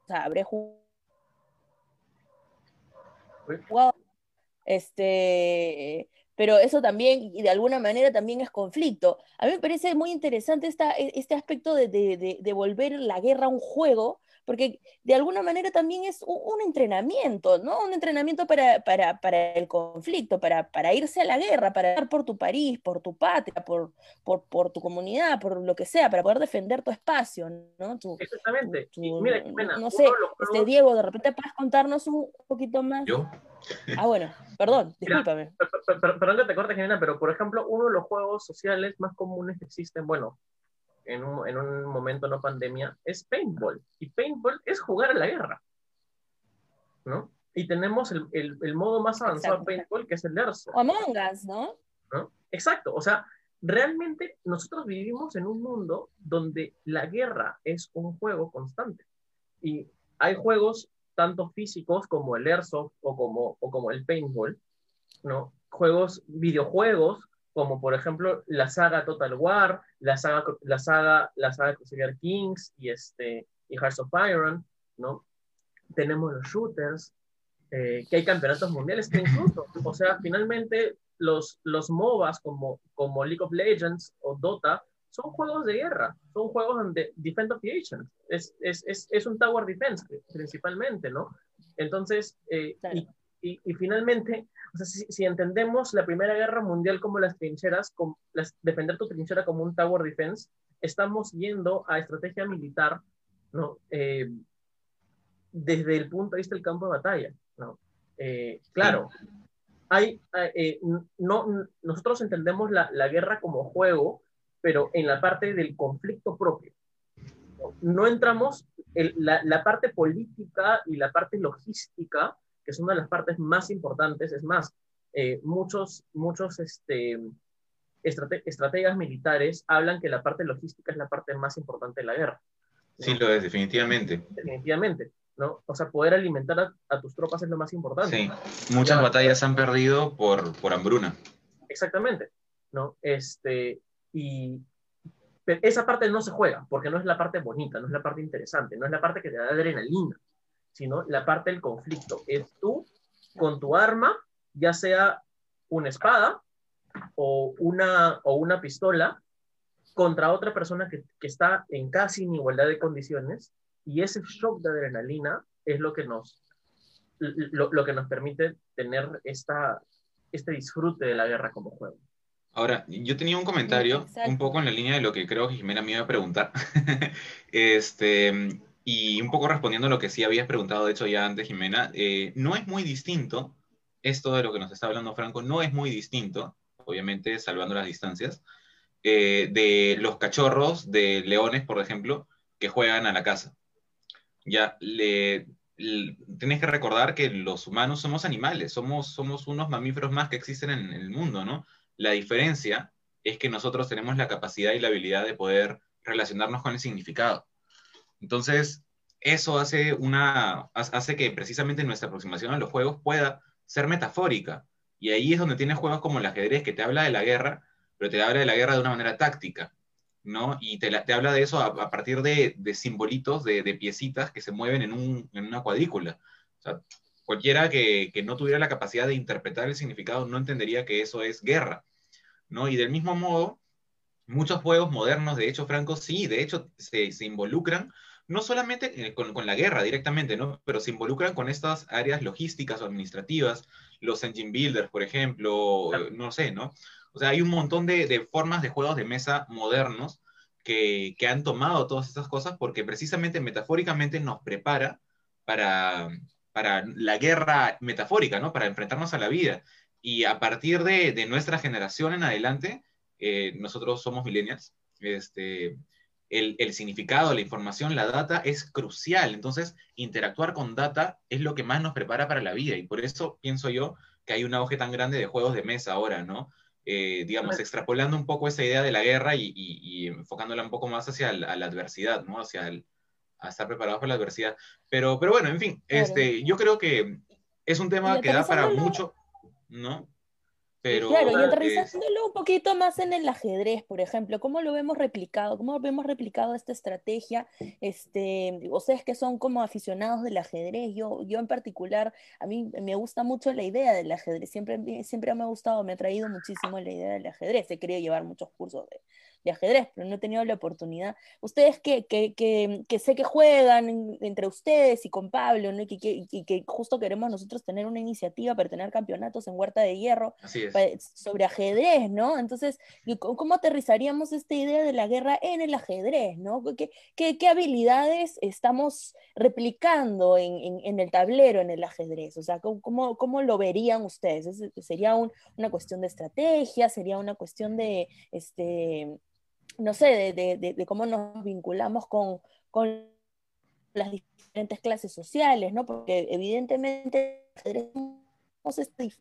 sea, este, pero eso también, y de alguna manera también es conflicto. A mí me parece muy interesante e, este aspecto de, de, de, volver la guerra a un juego, porque de alguna manera también es un, entrenamiento, ¿no? Un entrenamiento para, para, para el conflicto, para, para, irse a la guerra, para ir por tu país, por tu patria, por, por, por, tu comunidad, por lo que sea, para poder defender tu espacio, ¿no? Exactamente. Mira, no sé, este, Diego, de repente puedes contarnos un poquito más. ¿Yo? Ah, bueno, perdón, discúlpame. perdón que te corte, Genina, pero por ejemplo, uno de los juegos sociales más comunes que existen, bueno, en un, en un momento no pandemia, es paintball. Y paintball es jugar a la guerra. ¿No? Y tenemos el, el, el modo más avanzado de paintball, que es el Erso. O Among Us, ¿no? ¿no? Exacto. O sea, realmente nosotros vivimos en un mundo donde la guerra es un juego constante. Y hay juegos tanto físicos como el airsoft o como, o como el paintball, ¿no? Juegos, videojuegos como por ejemplo la saga Total War, la saga, la saga, la saga Crusader Kings y, este, y Hearts of Iron, ¿no? Tenemos los shooters, eh, que hay campeonatos mundiales que incluso, o sea, finalmente los, los MOBAs como, como League of Legends o Dota son juegos de guerra, son juegos donde Defend of the es, es, es, es, un Tower Defense principalmente, ¿no? Entonces, eh, y, y, y, finalmente, o sea, si, entendemos la Primera Guerra Mundial como las trincheras, como las, defender tu trinchera como un tower defense, estamos yendo a estrategia militar, ¿no? Eh, desde el punto de vista del campo de batalla, ¿no? Eh, claro, hay, eh, no, nosotros entendemos la, la, guerra como juego, pero en la parte del conflicto propio. No, entramos, en la, la parte política y la parte logística que es una de las partes más importantes. Es más, eh, muchos, muchos este, estrategas militares hablan que la parte logística es la parte más importante de la guerra. Sí, lo es, definitivamente. Definitivamente. ¿no? O sea, poder alimentar a, tus tropas es lo más importante. Sí, muchas batallas han perdido por, por hambruna. Exactamente, ¿no? Este, y esa parte no se juega, porque no es la parte bonita, no es la parte interesante, no es la parte que te da adrenalina, sino la parte del conflicto. Es tú con tu arma, ya sea una espada o una, o una pistola, contra otra persona que, que está en casi en igualdad de condiciones, y ese shock de adrenalina es lo que nos, lo, lo que nos permite tener esta, este disfrute de la guerra como juego. Ahora, yo tenía un comentario un poco en la línea de lo que creo que Jimena me iba a preguntar. este, y un poco respondiendo a lo que sí habías preguntado, de hecho ya antes, Jimena, eh, no es muy distinto, esto de lo que nos está hablando Franco, no es muy distinto, obviamente salvando las distancias, eh, de los cachorros de leones, por ejemplo, que juegan a la casa. Ya, le, tienes que recordar que los humanos somos animales, somos, somos unos mamíferos más que existen en, en el mundo, ¿no? La diferencia es que nosotros tenemos la capacidad y la habilidad de poder relacionarnos con el significado. Entonces, eso hace, una, hace que precisamente nuestra aproximación a los juegos pueda ser metafórica. Y ahí es donde tienes juegos como el ajedrez que te habla de la guerra, pero te habla de la guerra de una manera táctica. ¿no? Y te, te habla de eso a, partir de, de simbolitos, de, de, piecitas que se mueven en, un, en una cuadrícula. O sea, cualquiera que, que, no tuviera la capacidad de interpretar el significado no entendería que eso es guerra, ¿no? Y del mismo modo, muchos juegos modernos, de hecho, Franco, sí, de hecho, se, se involucran no solamente con, con, la guerra directamente, ¿no? Pero se involucran con estas áreas logísticas o administrativas, los engine builders, por ejemplo, no sé, ¿no? O sea, hay un montón de, formas de juegos de mesa modernos que, han tomado todas estas cosas porque precisamente metafóricamente nos prepara para, para la guerra metafórica, ¿no? Para enfrentarnos a la vida. Y a partir de, nuestra generación en adelante, eh, nosotros somos millennials, este, el, el, significado, la información, la data es crucial. Entonces, interactuar con data es lo que más nos prepara para la vida. Y por eso pienso yo que hay un auge tan grande de juegos de mesa ahora, ¿no? Eh, digamos, extrapolando un poco esa idea de la guerra y, enfocándola un poco más hacia la adversidad, ¿no? Hacia el, a estar preparados para la adversidad. Pero, pero bueno, en fin, este, yo creo que es un tema que da para mucho, ¿no? Claro, y aterrizándolo un poquito más en el ajedrez, por ejemplo, ¿cómo lo vemos replicado? ¿Cómo vemos replicado esta estrategia? Este, ustedes que son como aficionados del ajedrez, yo, yo en particular, a mí me gusta mucho la idea del ajedrez, siempre, siempre me ha gustado, me ha traído muchísimo la idea del ajedrez, he querido llevar muchos cursos de, de ajedrez, pero no he tenido la oportunidad. Ustedes que, que, que, sé que juegan entre ustedes y con Pablo, ¿no? y, que, justo queremos nosotros tener una iniciativa para tener campeonatos en Huerta de Hierro sobre ajedrez, ¿no? Entonces, ¿cómo aterrizaríamos esta idea de la guerra en el ajedrez, ¿no? ¿Qué, qué, habilidades estamos replicando en, en, el tablero en el ajedrez? O sea, ¿cómo, cómo lo verían ustedes? ¿Sería una cuestión de estrategia? ¿Sería una cuestión de, este, no sé, de, cómo nos vinculamos con, las diferentes clases sociales, ¿no? Porque evidentemente tenemos este,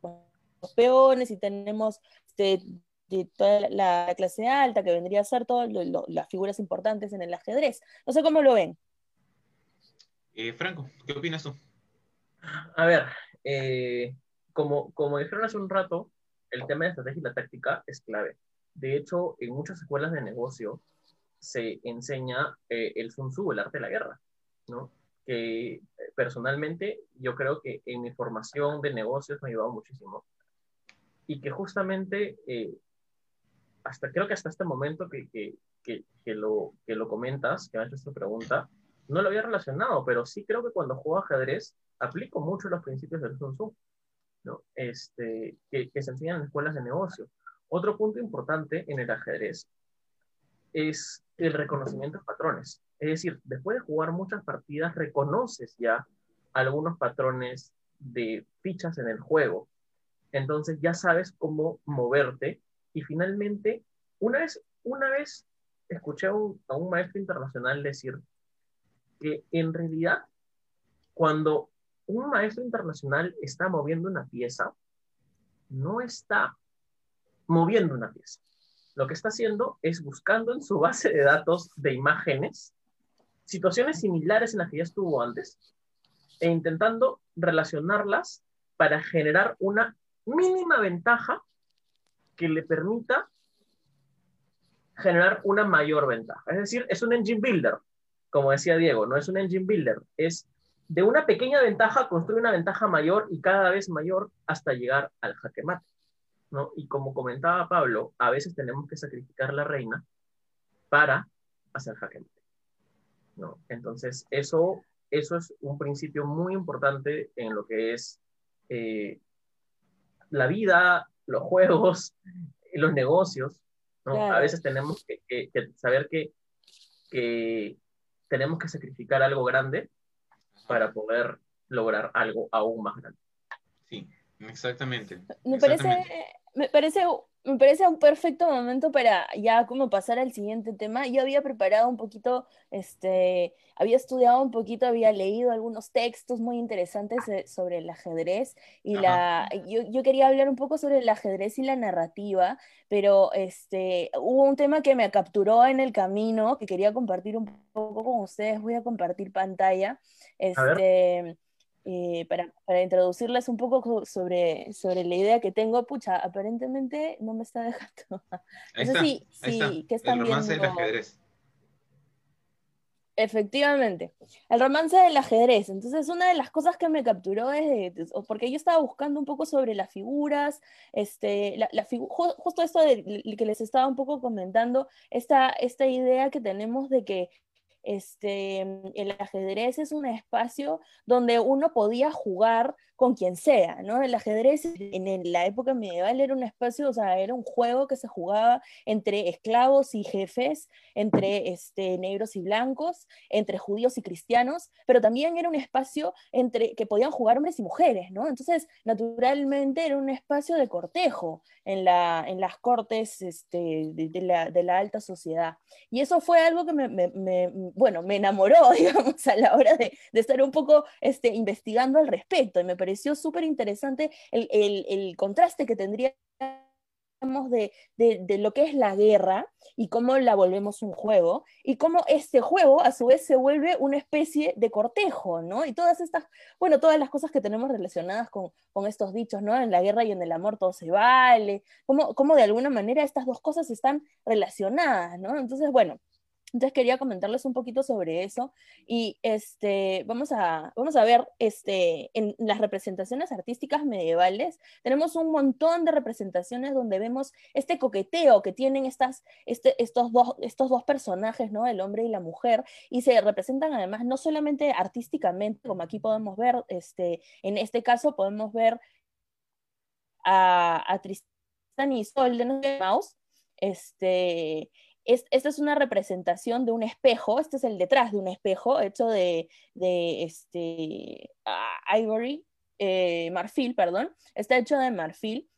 los peones y tenemos este, de toda la clase alta, que vendría a ser todas las figuras importantes en el ajedrez. No sé cómo lo ven. Eh, Franco, ¿qué opinas tú? A ver, eh, como, como dijeron hace un rato, el tema de estrategia y la táctica es clave. De hecho, en muchas escuelas de negocio se enseña eh, el Sun Tzu, el arte de la guerra, ¿no? Que eh, personalmente yo creo que en mi formación de negocios me ha ayudado muchísimo. Y que justamente, eh, hasta creo que hasta este momento que, que, que, lo, que lo comentas, que me has hecho esta pregunta, no lo había relacionado, pero sí creo que cuando juego ajedrez aplico mucho los principios del Sun Tzu, ¿no? este, que, que se enseñan en escuelas de negocio. Otro punto importante en el ajedrez es el reconocimiento de patrones. Es decir, después de jugar muchas partidas, reconoces ya algunos patrones de fichas en el juego. Entonces ya sabes cómo moverte. Y finalmente, una vez, una vez escuché a un, a un maestro internacional decir que en realidad, cuando un maestro internacional está moviendo una pieza, no está moviendo una pieza. Lo que está haciendo es buscando en su base de datos de imágenes situaciones similares en las que ya estuvo antes e intentando relacionarlas para generar una mínima ventaja que le permita generar una mayor ventaja. Es decir, es un engine builder, como decía Diego, no es un engine builder, es de una pequeña ventaja construir una ventaja mayor y cada vez mayor hasta llegar al jaque mate. Y como comentaba Pablo, a veces tenemos que sacrificar la reina para hacer jaque ¿no? Entonces, eso, eso es un principio muy importante en lo que es eh, la vida, los juegos, los negocios, A veces tenemos que, saber que, que tenemos que sacrificar algo grande para poder lograr algo aún más grande. Sí, exactamente. Me parece me parece, me parece un perfecto momento para ya como pasar al siguiente tema. Yo había preparado un poquito, este, había estudiado un poquito, había leído algunos textos muy interesantes sobre el ajedrez y la, yo, yo, quería hablar un poco sobre el ajedrez y la narrativa, pero este, hubo un tema que me capturó en el camino que quería compartir un poco con ustedes. Voy a compartir pantalla. Este, eh, para, para, introducirles un poco sobre, sobre la idea que tengo, pucha, aparentemente no me está dejando. Ahí sí, sí, ¿qué están El romance viendo? del ajedrez. Efectivamente, el romance del ajedrez. Entonces, una de las cosas que me capturó es, porque yo estaba buscando un poco sobre las figuras, este, la, la justo esto de, que les estaba un poco comentando, esta, esta idea que tenemos de que este, el ajedrez es un espacio donde uno podía jugar con quien sea, ¿no? El ajedrez en la época medieval era un espacio, o sea, era un juego que se jugaba entre esclavos y jefes, entre este, negros y blancos, entre judíos y cristianos, pero también era un espacio entre que podían jugar hombres y mujeres, ¿no? Entonces, naturalmente era un espacio de cortejo en, la, en las cortes este, de, la, alta sociedad. Y eso fue algo que me, me, bueno, me enamoró, digamos, a la hora de, de estar un poco este, investigando al respecto. Y me pareció súper interesante el, el, el, contraste que tendría de, de, lo que es la guerra y cómo la volvemos un juego, y cómo este juego a su vez se vuelve una especie de cortejo, ¿no? Y todas estas, bueno, todas las cosas que tenemos relacionadas con, con estos dichos, ¿no? En la guerra y en el amor todo se vale, cómo, cómo de alguna manera estas dos cosas están relacionadas, ¿no? Entonces, bueno, entonces quería comentarles un poquito sobre eso y este, vamos, a, vamos a ver este, en las representaciones artísticas medievales, tenemos un montón de representaciones donde vemos este coqueteo que tienen estas, este, estos, dos, estos dos personajes, ¿no? el hombre y la mujer, y se representan además no solamente artísticamente, como aquí podemos ver, este, en este caso podemos ver a, a Tristan y Sol de Mouse, este, esta es una representación de un espejo, este es el detrás de un espejo hecho de, este, ah, ivory, eh, marfil, perdón, está hecho de marfil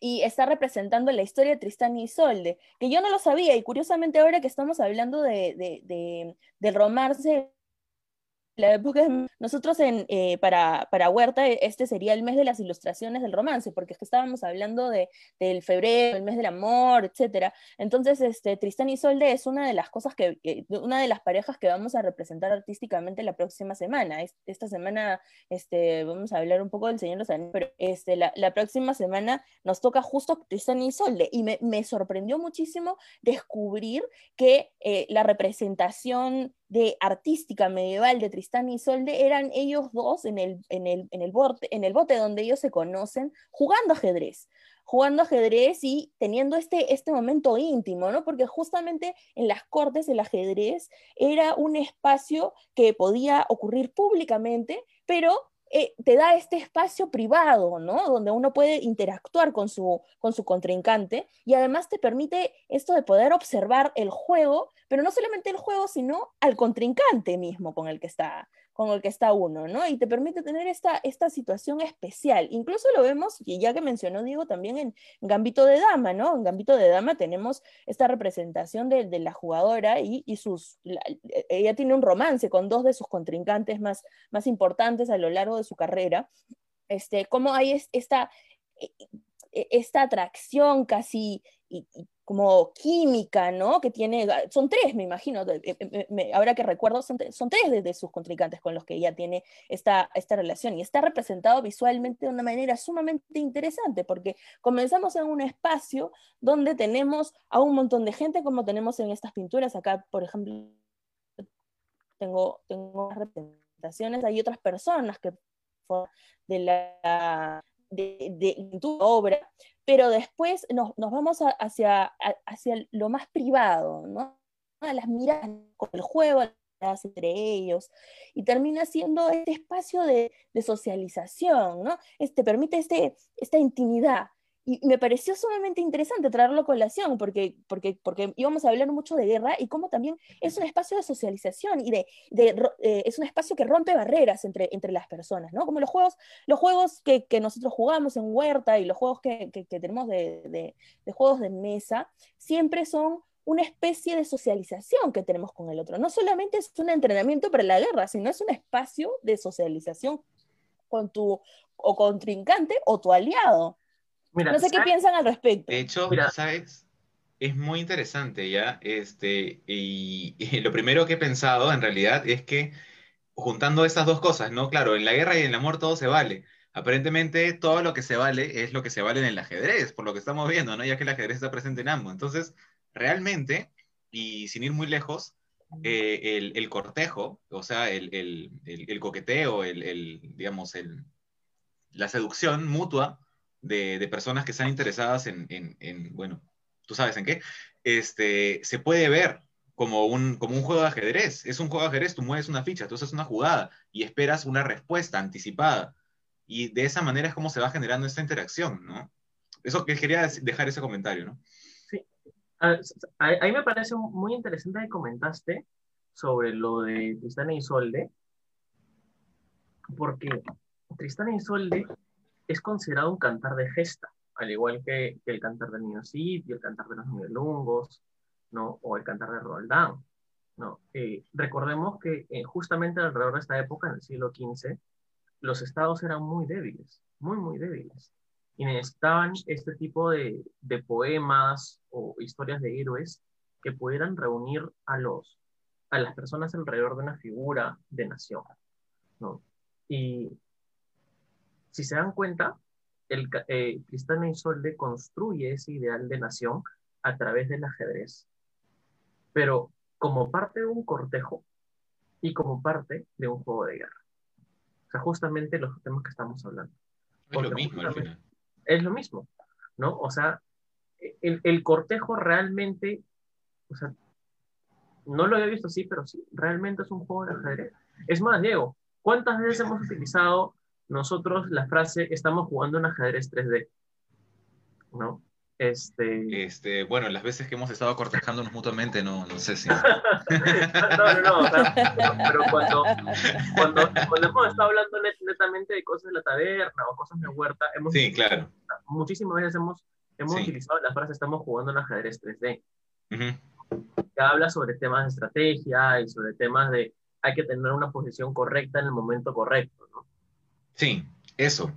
y está representando la historia de Tristán y Isolde, que yo no lo sabía y curiosamente ahora que estamos hablando de, de, del romance la época, nosotros en, eh, para, para, Huerta, eh, este sería el mes de las ilustraciones del romance, porque es que estábamos hablando de, del febrero, el mes del amor, etc. Entonces, este, Tristán y Solde es una de las cosas que, una de las parejas que vamos a representar artísticamente la próxima semana. Esta semana este, vamos a hablar un poco del Señor Anillos, pero este, la, la, próxima semana nos toca justo Tristán y Solde, y me, me sorprendió muchísimo descubrir que eh, la representación de artística medieval de Tristán y Solde eran ellos dos en el, en el, en el, bote, en el bote donde ellos se conocen, jugando ajedrez, jugando ajedrez y teniendo este, este momento íntimo, ¿no? Porque justamente en las cortes el ajedrez era un espacio que podía ocurrir públicamente, pero eh, te da este espacio privado, ¿no? Donde uno puede interactuar con su, con su contrincante y además te permite esto de poder observar el juego, pero no solamente el juego, sino al contrincante mismo con el que está, con el que está uno, ¿no? Y te permite tener esta, esta situación especial. Incluso lo vemos, y ya que mencionó Diego, también en Gambito de Dama, ¿no? En Gambito de Dama tenemos esta representación de, de la jugadora y, y sus, ella tiene un romance con dos de sus contrincantes más, más importantes a lo largo de su carrera. Este, cómo hay esta, e, e, esta atracción casi como química, ¿no? Que tiene, son tres, me imagino, ahora que recuerdo, son, son tres de, sus contrincantes con los que ella tiene esta, esta relación y está representado visualmente de una manera sumamente interesante, porque comenzamos en un espacio donde tenemos a un montón de gente, como tenemos en estas pinturas, acá, por ejemplo, tengo, tengo representaciones, hay otras personas que de la de, de, tu obra, pero después nos, nos vamos hacia, hacia lo más privado, ¿no? A las miradas con el juego entre ellos, y termina siendo este espacio de, de socialización, ¿no? Este, permite este, esta intimidad, y me pareció sumamente interesante traerlo a colación, porque, porque, porque íbamos a hablar mucho de guerra y cómo también es un espacio de socialización y de, de eh, es un espacio que rompe barreras entre, entre las personas, ¿no? Como los juegos, los juegos que, que nosotros jugamos en Huerta y los juegos que, que, tenemos de, de, de juegos de mesa, siempre son una especie de socialización que tenemos con el otro. No solamente es un entrenamiento para la guerra, sino es un espacio de socialización con tu o contrincante o tu aliado no sé qué piensan al respecto. De hecho, Mira. ¿sabes? Es muy interesante, ¿ya? Este, y, y, lo primero que he pensado en realidad es que juntando estas dos cosas, ¿no? Claro, en la guerra y en el amor todo se vale. Aparentemente todo lo que se vale es lo que se vale en el ajedrez, por lo que estamos viendo, ¿no? Ya que el ajedrez está presente en ambos. Entonces, realmente, y sin ir muy lejos, eh, el, cortejo, o sea, el, coqueteo, el, digamos, la seducción mutua de, personas que están interesadas en, bueno, tú sabes en qué, este, se puede ver como un, como un juego de ajedrez. Es un juego de ajedrez, tú mueves una ficha, tú haces una jugada y esperas una respuesta anticipada. Y de esa manera es como se va generando esta interacción, ¿no? Eso que quería dejar ese comentario, ¿no? Sí. A, mí me parece muy interesante que comentaste sobre lo de Tristán y Isolde, porque Tristán y Isolde es considerado un cantar de gesta, al igual que, el cantar del niño Cid y el cantar de los Lungos, ¿no? O el cantar de Roldán, ¿no? Eh, recordemos que eh, justamente alrededor de esta época, en el siglo XV, los estados eran muy débiles, muy, muy débiles. Y necesitaban este tipo de, de poemas o historias de héroes que pudieran reunir a, los, a las personas alrededor de una figura de nación. ¿no? Y si se dan cuenta, el, eh, Tristán Isolde construye ese ideal de nación a través del ajedrez pero como parte de un cortejo y como parte de un juego de guerra. O sea, justamente los temas que estamos hablando. Es lo mismo al final. Es lo mismo, ¿no? O sea, el, el, cortejo realmente, o sea, no lo había visto así, pero sí, realmente es un juego de ajedrez. Es más, Diego, ¿cuántas veces hemos utilizado nosotros la frase estamos jugando un ajedrez 3D? ¿No? Este... este... bueno, las veces que hemos estado cortejándonos mutuamente, no, no sé si. no, no, no, pero, cuando, cuando, hemos estado hablando netamente de cosas de la taberna o cosas de huerta, hemos. Sí, claro. Muchísimas veces hemos, hemos utilizado la frase estamos jugando en ajedrez 3D. Que habla sobre temas de estrategia y sobre temas de hay que tener una posición correcta en el momento correcto, ¿no? Sí, eso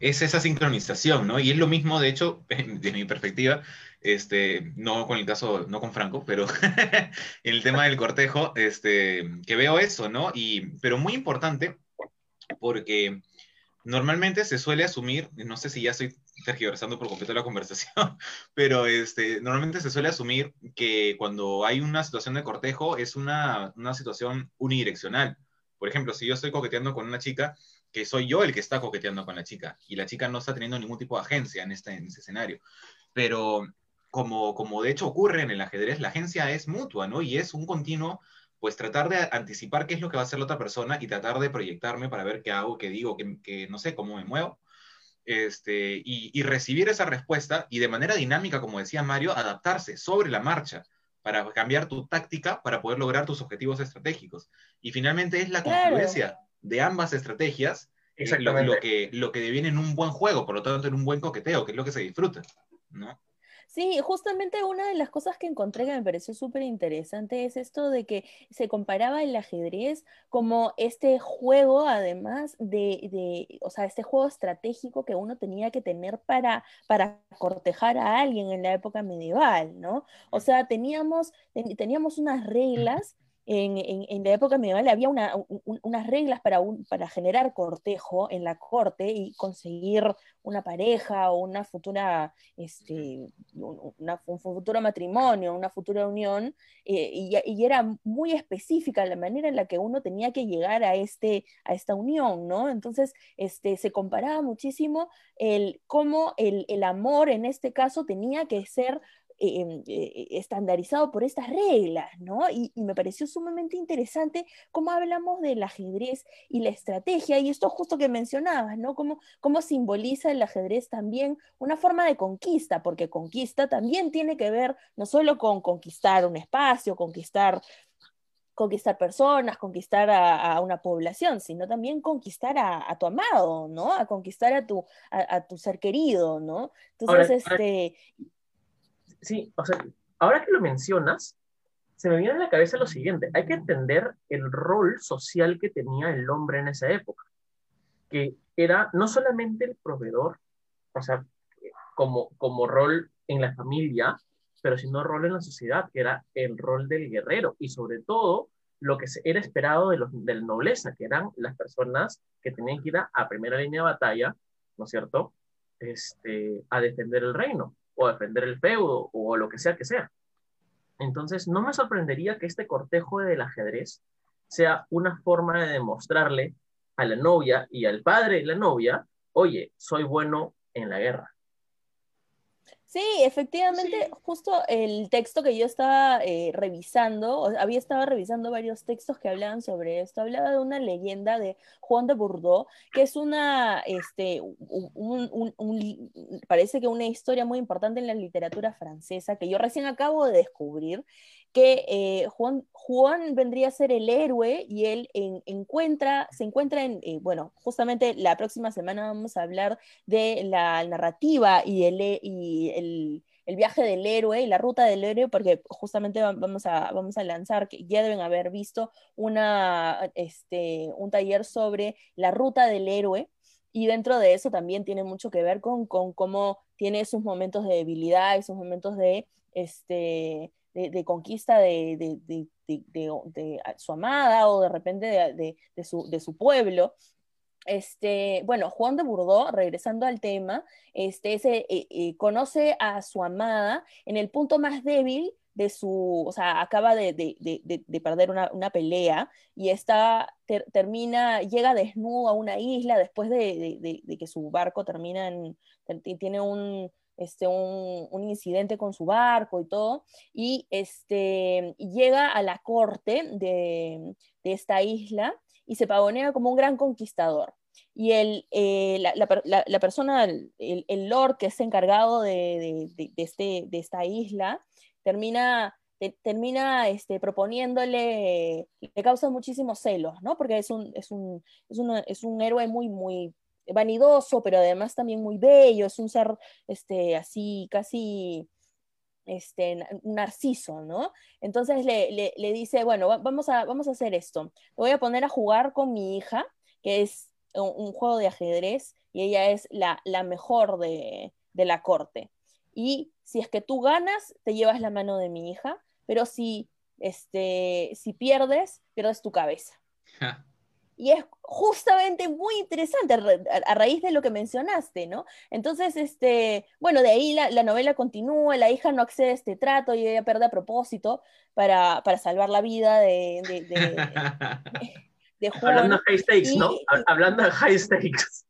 es esa sincronización, ¿no? Y es lo mismo, de hecho, desde mi perspectiva, este, no con el caso, no con Franco, pero en el tema del cortejo, este, que veo eso, ¿no? Y, pero muy importante, porque normalmente se suele asumir, no sé si ya estoy tergiversando por completo la conversación, pero este, normalmente se suele asumir que cuando hay una situación de cortejo es una, una situación unidireccional. Por ejemplo, si yo estoy coqueteando con una chica, que soy yo el que está coqueteando con la chica y la chica no está teniendo ningún tipo de agencia en este, en escenario. Pero como, como de hecho ocurre en el ajedrez, la agencia es mutua, ¿no? Y es un continuo, pues tratar de anticipar qué es lo que va a hacer la otra persona y tratar de proyectarme para ver qué hago, qué digo, que, no sé, cómo me muevo. Este, y, y, recibir esa respuesta y de manera dinámica, como decía Mario, adaptarse sobre la marcha para cambiar tu táctica para poder lograr tus objetivos estratégicos. Y finalmente es la confluencia de ambas estrategias lo, lo, que, lo que deviene en un buen juego, por lo tanto en un buen coqueteo, que es lo que se disfruta, ¿no? Sí, justamente una de las cosas que encontré que me pareció súper interesante es esto de que se comparaba el ajedrez como este juego, además de, de, o sea, este juego estratégico que uno tenía que tener para, para cortejar a alguien en la época medieval, ¿no? O sea, teníamos, teníamos unas reglas en, en, la época medieval había una, unas reglas para, un, para generar cortejo en la corte y conseguir una pareja o una futura, este, una, un futuro matrimonio, una futura unión, eh, y, y, era muy específica la manera en la que uno tenía que llegar a, este, a esta unión, ¿no? Entonces, este, se comparaba muchísimo el, cómo el, el amor en este caso tenía que ser Em, eh, estandarizado por estas reglas, ¿no? Y, me pareció sumamente interesante cómo hablamos del ajedrez y la estrategia, y esto justo que mencionabas, ¿no? Cómo, cómo simboliza el ajedrez también una forma de conquista, porque conquista también tiene que ver no solo con conquistar un espacio, conquistar conquistar personas, conquistar a, una población, sino también conquistar a, tu amado, ¿no? A conquistar a tu, a, tu ser querido, ¿no? Entonces, este, sí, o sea, ahora que lo mencionas, se me viene a la cabeza lo siguiente, hay que entender el rol social que tenía el hombre en esa época, que era no solamente el proveedor, o sea, como, como rol en la familia, pero sino rol en la sociedad, que era el rol del guerrero y sobre todo lo que era esperado de los de la nobleza, que eran las personas que tenían que ir a primera línea de batalla, ¿no es cierto? Este, a defender el reino, o defender el feudo, o lo que sea que sea. Entonces, no me sorprendería que este cortejo del ajedrez sea una forma de demostrarle a la novia y al padre de la novia, oye, soy bueno en la guerra. Sí, efectivamente, justo el texto que yo estaba eh, revisando, o- había estado revisando varios textos que hablaban sobre esto, hablaba de una leyenda de Juan de Bordeaux, que es una, este, un- un- un- un li- parece que una historia muy importante en la literatura francesa, que yo recién acabo de descubrir, que eh, Juan, Juan vendría a ser el héroe y él en- encuentra, se encuentra en, eh, bueno, justamente la próxima semana vamos a hablar de la narrativa y el, y el, el viaje del héroe y la ruta del héroe, porque justamente va- vamos a, vamos a lanzar, que ya deben haber visto una, este, un taller sobre la ruta del héroe. Y dentro de eso también tiene mucho que ver con, con cómo tiene sus momentos de debilidad y sus momentos de, este, de, conquista de, de, su amada o de repente de, su, su pueblo. Este, bueno, Juan de Bordeaux, regresando al tema, este, eh, eh, conoce a su amada en el punto más débil de su, o sea, acaba de, de- de- de- de perder una, una pelea y está, ter- termina, llega desnudo a una isla después de, que su barco termina en, tiene un, este, un, un incidente con su barco y todo, y este, llega a la corte de, de esta isla y se pavonea como un gran conquistador. Y el, eh, la, la la- persona, el, el lord que es encargado de, de- de- este, de esta isla, termina, te- termina este, proponiéndole, le causa muchísimos celos, ¿no? Porque es un, es un, es una- es un héroe muy, muy vanidoso, pero además también muy bello, es un ser este, así, casi este, narciso, ¿no? Entonces le, le- dice, bueno, va- vamos a, vamos a hacer esto. Voy a poner a jugar con mi hija, que es un, un juego de ajedrez, y ella es la, la mejor de, de la corte. Y si es que tú ganas, te llevas la mano de mi hija, pero si, este, si pierdes, pierdes tu cabeza. Y es justamente muy interesante a, ra- a raíz de lo que mencionaste, ¿no? Entonces, este, bueno, de ahí la, la novela continúa, la hija no accede a este trato y ella pierde a propósito para, para salvar la vida de, de, de, de Juan. Hablando de high stakes, y- ¿no? Ha- Hablando de high stakes.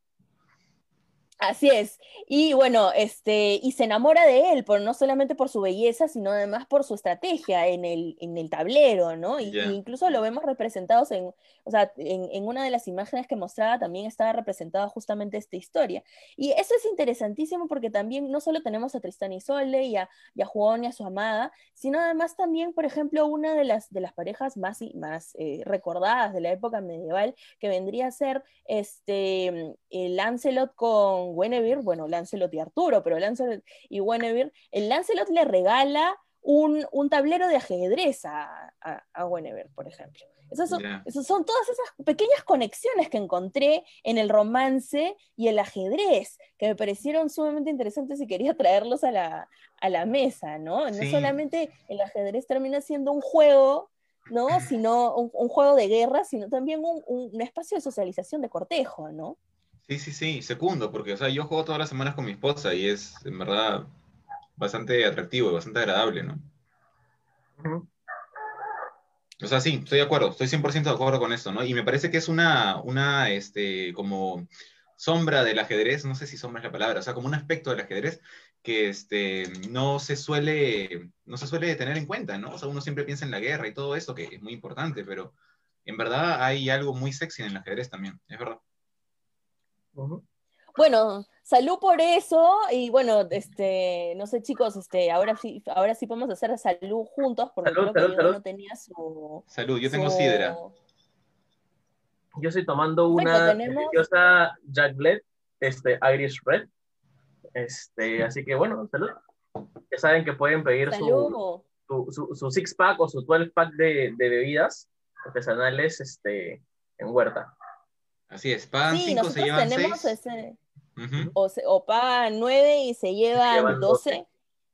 Así es. Y bueno, este, y se enamora de él, por, no solamente por su belleza, sino además por su estrategia en el, en el tablero, ¿no? Y, Ya. y incluso lo vemos representados en, o sea, en, en una de las imágenes que mostraba también estaba representada justamente esta historia. Y eso es interesantísimo porque también no solo tenemos a Tristán y Isolde y a, y a Juan y a su amada, sino además también, por ejemplo, una de las, de las parejas más, y- más eh, recordadas de la época medieval, que vendría a ser este, el Lancelot con Guinevere, bueno, Lancelot y Arturo, pero Lancelot y Guinevere, el Lancelot le regala un, un tablero de ajedrez a, a, a Guinevere, por ejemplo. Esas son, esas son todas esas pequeñas conexiones que encontré en el romance y el ajedrez, que me parecieron sumamente interesantes y quería traerlos a la, a la mesa, ¿no? No solamente el ajedrez termina siendo un juego, ¿no? Sino un, un juego de guerra, sino también un, un- un espacio de socialización de cortejo, ¿no? Sí, sí, sí, segundo, porque o sea, yo juego todas las semanas con mi esposa y es en verdad bastante atractivo y bastante agradable, ¿no? O sea, sí, estoy de acuerdo, estoy 100% de acuerdo con esto, ¿no? Y me parece que es una, una, este, como sombra del ajedrez, no sé si sombra es la palabra, o sea, como un aspecto del ajedrez que, este, no se suele, no se suele tener en cuenta, ¿no? O sea, uno siempre piensa en la guerra y todo eso, que es muy importante, pero en verdad hay algo muy sexy en el ajedrez también, es verdad. Bueno, salud por eso y bueno, este, no sé chicos, este, ahora sí, ahora sí podemos hacer salud juntos porque Salud, creo que salud, Diego salud. no tenía su, Salud, yo tengo su- sidra. Yo estoy tomando Perfecto, una tenemos- deliciosa Jack Bled, este, Irish Red. Este, así que bueno, salud. Ya saben que pueden pedir su, su, su six pack o su 12 pack de, de bebidas artesanales este, en huerta. Así es, pagan Sí, 5, se nosotros llevan tenemos 6. ese, Ujú. o, se- o pagan nueve y se llevan llevan 12.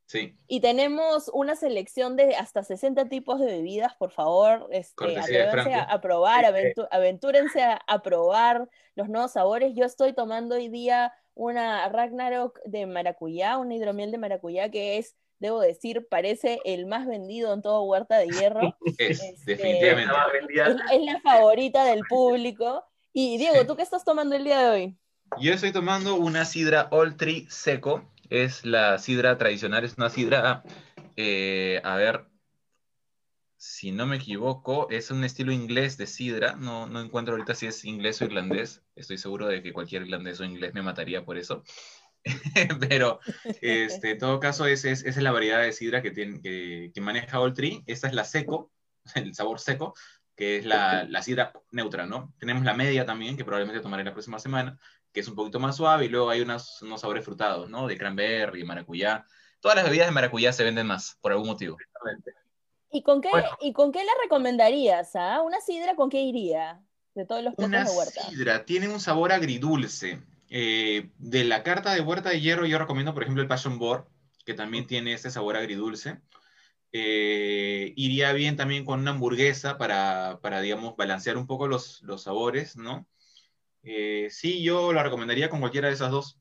Sí. Y tenemos una selección de hasta 60 tipos de bebidas, por favor, este, atrévanse a, probar, aventu- aventúrense a, a probar los nuevos sabores. Yo estoy tomando hoy día una Ragnarok de maracuyá, una hidromiel de maracuyá que es, debo decir, parece el más vendido en todo Huerta de Hierro. Es, Este, definitivamente. Es la favorita del público. Y Diego, ¿tú qué estás tomando el día de hoy? Yo estoy tomando una sidra Old Tree seco. Es la sidra tradicional, es una sidra, eh, a ver, si no me equivoco, es un estilo inglés de sidra. No, no encuentro ahorita si es inglés o irlandés. Estoy seguro de que cualquier irlandés o inglés me mataría por eso. Pero este, en todo caso, es, es, es la variedad de sidra que, tiene, que, que maneja Old Tree. Esta es la seco, el sabor seco, que es la, la sidra neutra, ¿no? Tenemos la media también, que probablemente tomaré la próxima semana que es un poquito más suave, y luego hay unos, unos sabores frutados, ¿no? De cranberry, maracuyá. Todas las bebidas de maracuyá se venden más, por algún motivo. ¿Y con qué, Bueno. ¿y con qué la recomendarías? ah? ¿Una sidra con qué iría? De todos los platos Una de huerta. sidra tiene un sabor agridulce. Eh, de la carta de Huerta de Hierro yo recomiendo, por ejemplo, el Passion Board, que también tiene ese sabor agridulce. Eh, iría bien también con una hamburguesa para, para digamos, balancear un poco los, los sabores, ¿no? Eh, sí, yo la recomendaría con cualquiera de esas dos.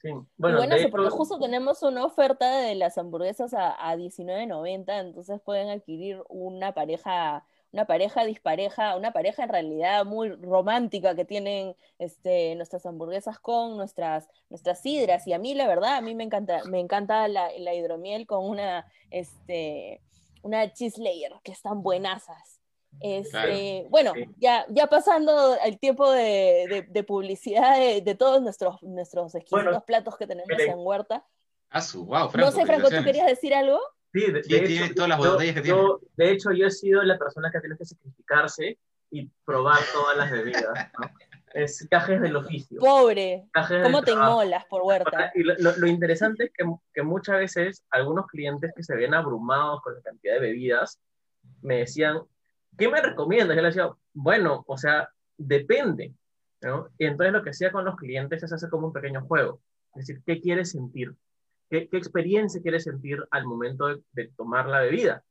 Sí. Bueno, Bueno, de porque justo tenemos una oferta de las hamburguesas a, a $19.90, entonces pueden adquirir una pareja, una pareja dispareja, una pareja en realidad muy romántica que tienen este, nuestras hamburguesas con nuestras, nuestras sidras. Y a mí, la verdad, a mí me encanta, me encanta la, la hidromiel con una, este, una cheese layer, que están buenasas. Este, Claro. Bueno, Sí. ya, ya pasando el tiempo de, de- de publicidad de, de todos nuestros, nuestros exquisitos Bueno, platos que tenemos en Huerta. Ah, No sé, Franco, ¿tú querías decir algo? Sí, de, Sí, de tiene hecho, todas las yo- botellas que yo- de hecho, yo he sido la persona que ha tenido que sacrificarse y probar todas las bebidas. ¿no? Es cajes del oficio. Pobre, cajes ¿cómo te inmolas por Huerta? Y lo, lo- lo interesante es que, que muchas veces algunos clientes que se ven abrumados con la cantidad de bebidas me decían, ¿qué me recomiendas? Yo les decía, bueno, o sea, depende. ¿no? Y entonces lo que hacía con los clientes es hacer como un pequeño juego. Es decir, ¿qué quieres sentir? ¿Qué, experiencia quieres sentir al momento de, tomar la bebida?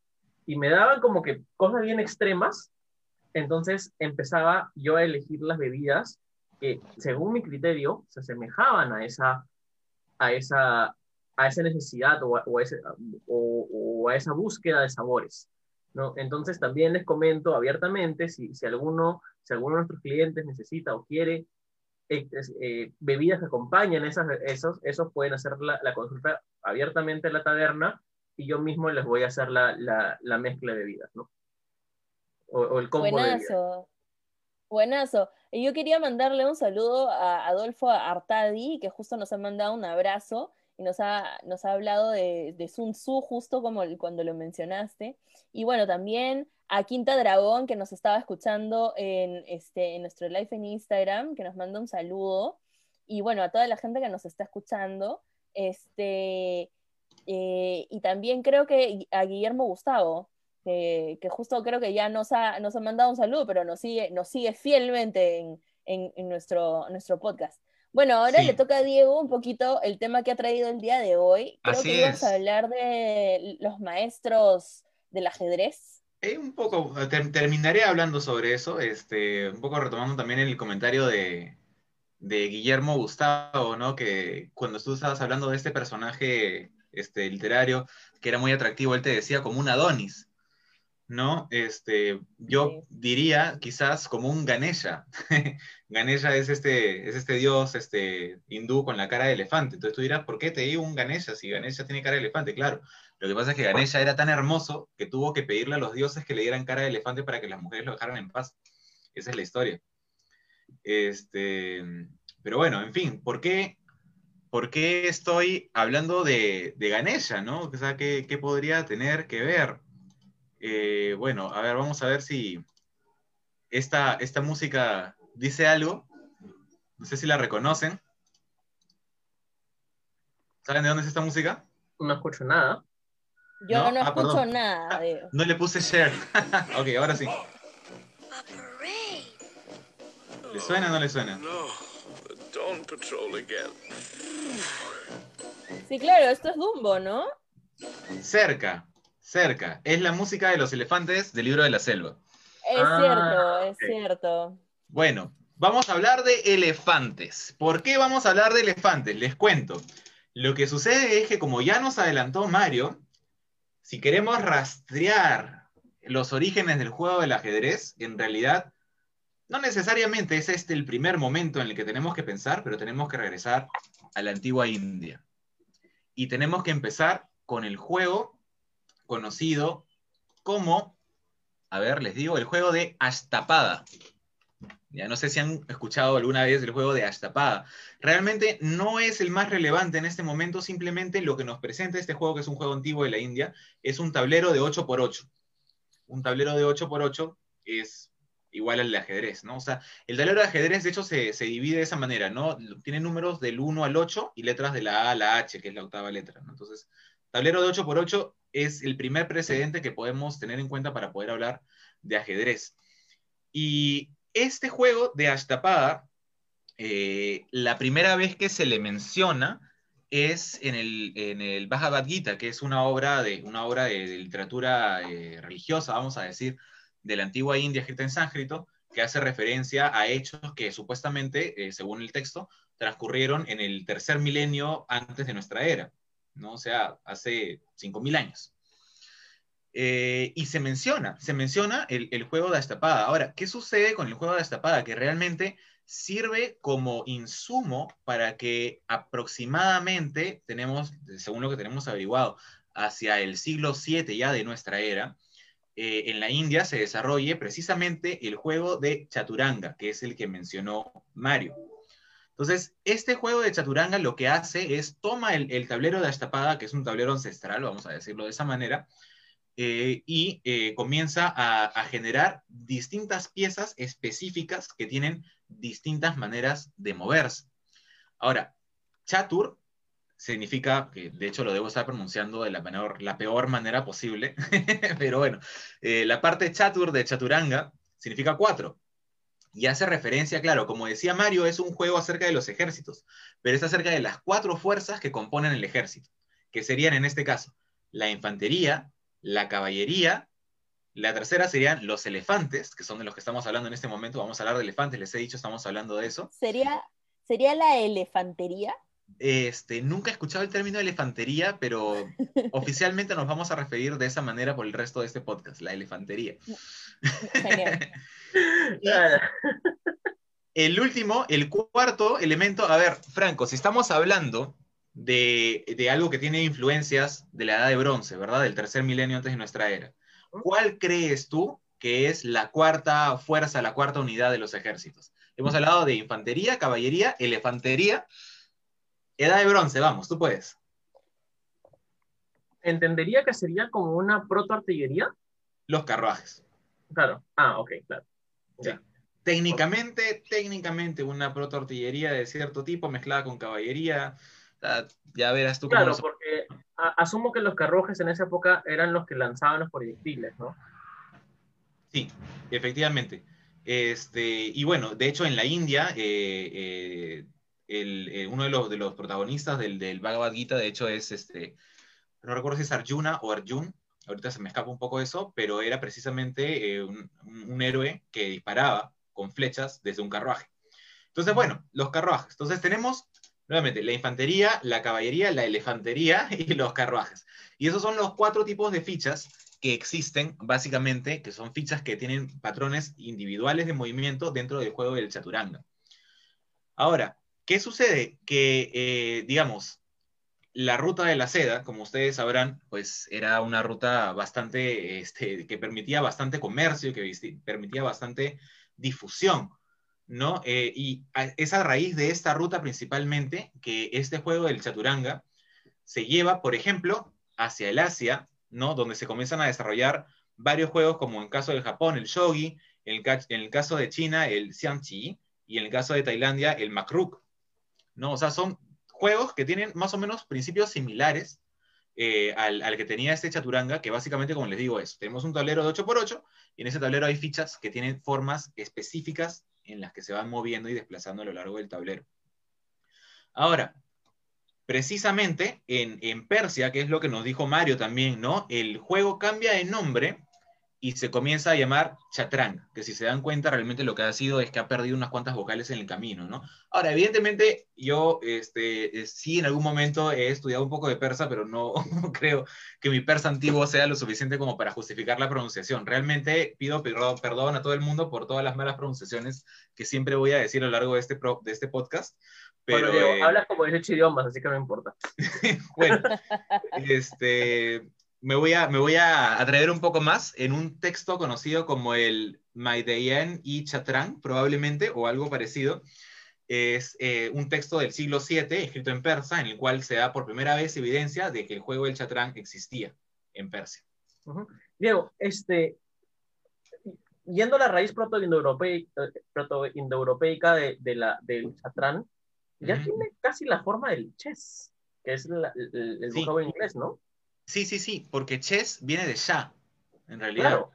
Y me daban como que cosas bien extremas. Entonces empezaba yo a elegir las bebidas que, según mi criterio, se asemejaban a esa, a esa, a esa necesidad o a, o ese- o- o a esa búsqueda de sabores. ¿no? Entonces también les comento abiertamente si, si, alguno, si alguno de nuestros clientes necesita o quiere eh, bebidas que acompañen esas, esos, esos pueden hacer la, la consulta abiertamente en la taberna y yo mismo les voy a hacer la, la, la mezcla de bebidas, ¿no? O, el. Buenazo. Buenazo. Yo quería mandarle un saludo a Adolfo Artadi, que justo nos ha mandado un abrazo nos ha, nos ha hablado de, de Sun Tzu, justo como cuando lo mencionaste. Y bueno, también a Quinta Dragón, que nos estaba escuchando en, este, en nuestro live en Instagram, que nos manda un saludo. Y bueno, a toda la gente que nos está escuchando. Este, eh, y también creo que a Guillermo Gustavo, que, que justo creo que ya nos ha, nos ha mandado un saludo, pero nos sigue, nos sigue fielmente en, en- en nuestro, nuestro podcast. Bueno, ahora Sí. le toca a Diego un poquito el tema que ha traído el día de hoy. Creo Así que es. a hablar de los maestros del ajedrez. Eh, un poco, ter- terminaré hablando sobre eso, este, un poco retomando también el comentario de, de Guillermo Gustavo, ¿no? Que cuando tú estabas hablando de este personaje este, literario que era muy atractivo, él te decía como un Adonis, ¿no? Este, yo Sí. diría quizás como un Ganesha. Ganesha es este, es este dios este, hindú con la cara de elefante. Entonces tú dirás, ¿por qué te digo un Ganesha si Ganesha tiene cara de elefante? Claro, lo que pasa es que Ganesha era tan hermoso que tuvo que pedirle a los dioses que le dieran cara de elefante para que las mujeres lo dejaran en paz. Esa es la historia. Este, pero bueno, en fin, ¿por qué, por qué estoy hablando de, de Ganesha, no? O sea, ¿qué, qué podría tener que ver? Eh, bueno, a ver, vamos a ver si esta, esta música dice algo. No sé si la reconocen. ¿Saben de dónde es esta música? No escucho nada. Yo ¿No? no, Ah, escucho perdón. nada. Diego. No le puse share. ok, ahora sí. ¿Le suena o no le suena? No, Dawn Patrol again. Sí, claro, esto es Dumbo, ¿no? Cerca, cerca. Es la música de los elefantes del libro de la selva. Es Ah, cierto, es cierto. Bueno, vamos a hablar de elefantes. ¿Por qué vamos a hablar de elefantes? Les cuento. Lo que sucede es que como ya nos adelantó Mario, si queremos rastrear los orígenes del juego del ajedrez, en realidad no necesariamente es este el primer momento en el que tenemos que pensar, pero tenemos que regresar a la antigua India. Y tenemos que empezar con el juego conocido como, a ver, les digo, el juego de Ashtapada. Ya no sé si han escuchado alguna vez el juego de Ashtapada. Realmente no es el más relevante en este momento, simplemente lo que nos presenta este juego, que es un juego antiguo de la India, es un tablero de 8x8. Un tablero de 8x8 es igual al de ajedrez, ¿no? O sea, el tablero de ajedrez, de hecho, se, se divide de esa manera, ¿no? Tiene números del 1 al 8 y letras de la A a la H, que es la octava letra, ¿no? Entonces, tablero de 8x8 es el primer precedente que podemos tener en cuenta para poder hablar de ajedrez. Y este juego de Ashtapada, eh, la primera vez que se le menciona es en el, en el Gita, que es una obra de, una obra de literatura eh, religiosa, vamos a decir, de la antigua India escrita en sánscrito, que hace referencia a hechos que supuestamente, eh, según el texto, transcurrieron en el tercer milenio antes de nuestra era, ¿no? O sea, hace 5.000 años. Eh, y se menciona, se menciona el, el juego de Ashtapada. Ahora, ¿qué sucede con el juego de Ashtapada? Que realmente sirve como insumo para que aproximadamente tenemos, según lo que tenemos averiguado, hacia el siglo VII ya de nuestra era, eh, en la India se desarrolle precisamente el juego de Chaturanga, que es el que mencionó Mario. Entonces, este juego de Chaturanga lo que hace es toma el, tablero de Ashtapada, que es un tablero ancestral, vamos a decirlo de esa manera, eh, y eh, comienza a, a, generar distintas piezas específicas que tienen distintas maneras de moverse. Ahora, Chatur significa, que de hecho lo debo estar pronunciando de la, menor, la peor manera posible, pero bueno, eh, la parte Chatur de Chaturanga significa cuatro. Y hace referencia, claro, como decía Mario, es un juego acerca de los ejércitos, pero es acerca de las cuatro fuerzas que componen el ejército, que serían en este caso la infantería, la caballería, la tercera serían los elefantes, que son de los que estamos hablando en este momento. Vamos a hablar de elefantes, les he dicho, estamos hablando de eso. ¿Sería, sería la elefantería? Este, nunca he escuchado el término elefantería, pero oficialmente nos vamos a referir de esa manera por el resto de este podcast, la elefantería. Genial. el último, el cuarto elemento, a ver, Franco, si estamos hablando de, de, algo que tiene influencias de la edad de bronce, ¿verdad? Del tercer milenio antes de nuestra era. ¿Cuál crees tú que es la cuarta fuerza, la cuarta unidad de los ejércitos? Hemos hablado de infantería, caballería, elefantería, edad de bronce, vamos, tú puedes. Entendería que sería como una protoartillería. Los carruajes. Claro. Ah, ok, claro. Sí. Técnicamente, técnicamente una protoartillería de cierto tipo mezclada con caballería. Ya verás tú Claro, cómo porque asumo que los carruajes en esa época eran los que lanzaban los proyectiles, ¿no? Sí, efectivamente. Este, y bueno, de hecho en la India, eh, eh, eh, uno de los, protagonistas del, del, Bhagavad Gita, de hecho, es este, no recuerdo si es Arjuna o Arjun, ahorita se me escapa un poco eso, pero era precisamente un, un, héroe que disparaba con flechas desde un carruaje. Entonces, bueno, los carruajes. Entonces tenemos nuevamente, la infantería, la caballería, la elefantería y los carruajes. Y esos son los cuatro tipos de fichas que existen, básicamente, que son fichas que tienen patrones individuales de movimiento dentro del juego del chaturanga. Ahora, ¿qué sucede? Que, eh, digamos, la ruta de la seda, como ustedes sabrán, pues era una ruta bastante, este, que permitía bastante comercio, que permitía bastante difusión. ¿no? Eh, y es a raíz de esta ruta principalmente que este juego del chaturanga se lleva, por ejemplo, hacia el Asia, ¿no? Donde se comienzan a desarrollar varios juegos, como en el caso del Japón, el shogi, en el, en el caso de China, el xiangqi, y en el caso de Tailandia, el makruk, ¿no? O sea, son juegos que tienen más o menos principios similares eh, al, al, que tenía este chaturanga, que básicamente, como les digo, es, tenemos un tablero de 8x8, y en ese tablero hay fichas que tienen formas específicas en las que se van moviendo y desplazando a lo largo del tablero. Ahora, precisamente en, en Persia, que es lo que nos dijo Mario también, ¿no? El juego cambia de nombre y se comienza a llamar chatrán, que si se dan cuenta realmente lo que ha sido es que ha perdido unas cuantas vocales en el camino, ¿no? Ahora, evidentemente yo este, eh, sí en algún momento he estudiado un poco de persa, pero no creo que mi persa antiguo sea lo suficiente como para justificar la pronunciación. Realmente pido perdón, perdón a todo el mundo por todas las malas pronunciaciones que siempre voy a decir a lo largo de este, pro- de este podcast. Pero, Bueno, Diego, eh, hablas como 18 idiomas, así que no importa. bueno, este, me voy, a, me voy a atrever un poco más en un texto conocido como el Maideyan y Chatrán, probablemente, o algo parecido. Es eh, un texto del siglo VII, escrito en persa, en el cual se da por primera vez evidencia de que el juego del Chatrán existía en Persia. Ujú. Diego, este, yendo a la raíz proto-indoeuropeica proto-indoeuropeica de, de la, del chatrán, ya Ujú. tiene casi la forma del chess, que es la- el, el Sí. vocablo inglés, ¿no? Sí, sí, sí, porque chess viene de Shah, en realidad. Claro.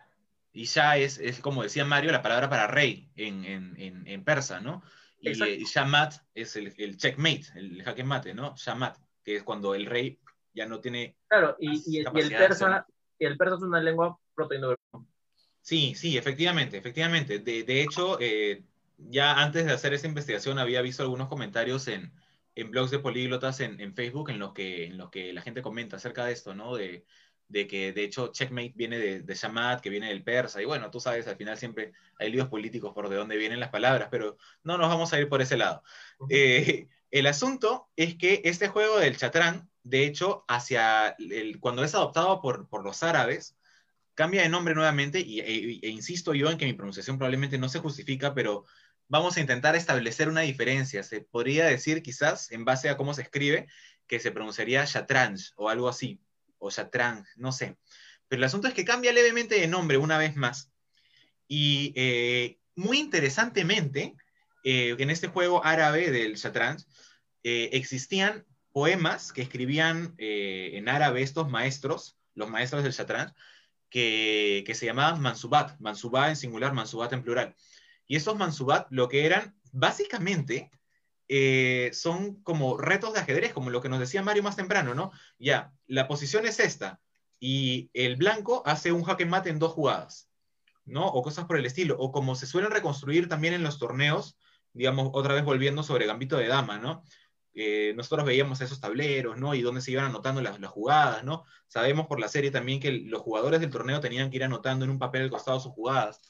Y Shah es, es, como decía Mario, la palabra para rey en, en, en, en persa, ¿no? Y, y Shamat es el, el checkmate, el jaque mate, ¿no? Shamat, que es cuando el rey ya no tiene... Claro, y, Más y- y el persa, y el persa es una lengua proto-indoeuropea. Sí, sí, efectivamente, efectivamente. De, de hecho, eh, ya antes de hacer esta investigación había visto algunos comentarios en, en blogs de políglotas en, en Facebook en los, que, en los que la gente comenta acerca de esto, ¿no? De, de que de hecho checkmate viene de, de Shamat, que viene del persa, y bueno, tú sabes, al final siempre hay líos políticos por de dónde vienen las palabras, pero no nos vamos a ir por ese lado. Eh, el asunto es que este juego del chatrán, de hecho, hacia el, cuando es adoptado por, por los árabes, cambia de nombre nuevamente y, e, e insisto yo en que mi pronunciación probablemente no se justifica, pero vamos a intentar establecer una diferencia. Se podría decir quizás, en base a cómo se escribe, que se pronunciaría Shatranj o algo así, o Shatranj, no sé. Pero el asunto es que cambia levemente de nombre una vez más. Y eh, muy interesantemente, eh, en este juego árabe del Shatranj, eh, existían poemas que escribían eh, en árabe estos maestros, los maestros del Shatranj, que, que, se llamaban Mansubat, Mansubat en singular, Mansubat en plural. Y estos Mansubat lo que eran, básicamente, eh, son como retos de ajedrez, como lo que nos decía Mario más temprano, ¿no? Ya, la posición es esta, y el blanco hace un jaque mate en dos jugadas, ¿no? O cosas por el estilo, o como se suelen reconstruir también en los torneos, digamos, otra vez volviendo sobre Gambito de Dama, ¿no? Eh, nosotros veíamos esos tableros, ¿no? Y dónde se iban anotando las, las, jugadas, ¿no? Sabemos por la serie también que los jugadores del torneo tenían que ir anotando en un papel al costado sus jugadas.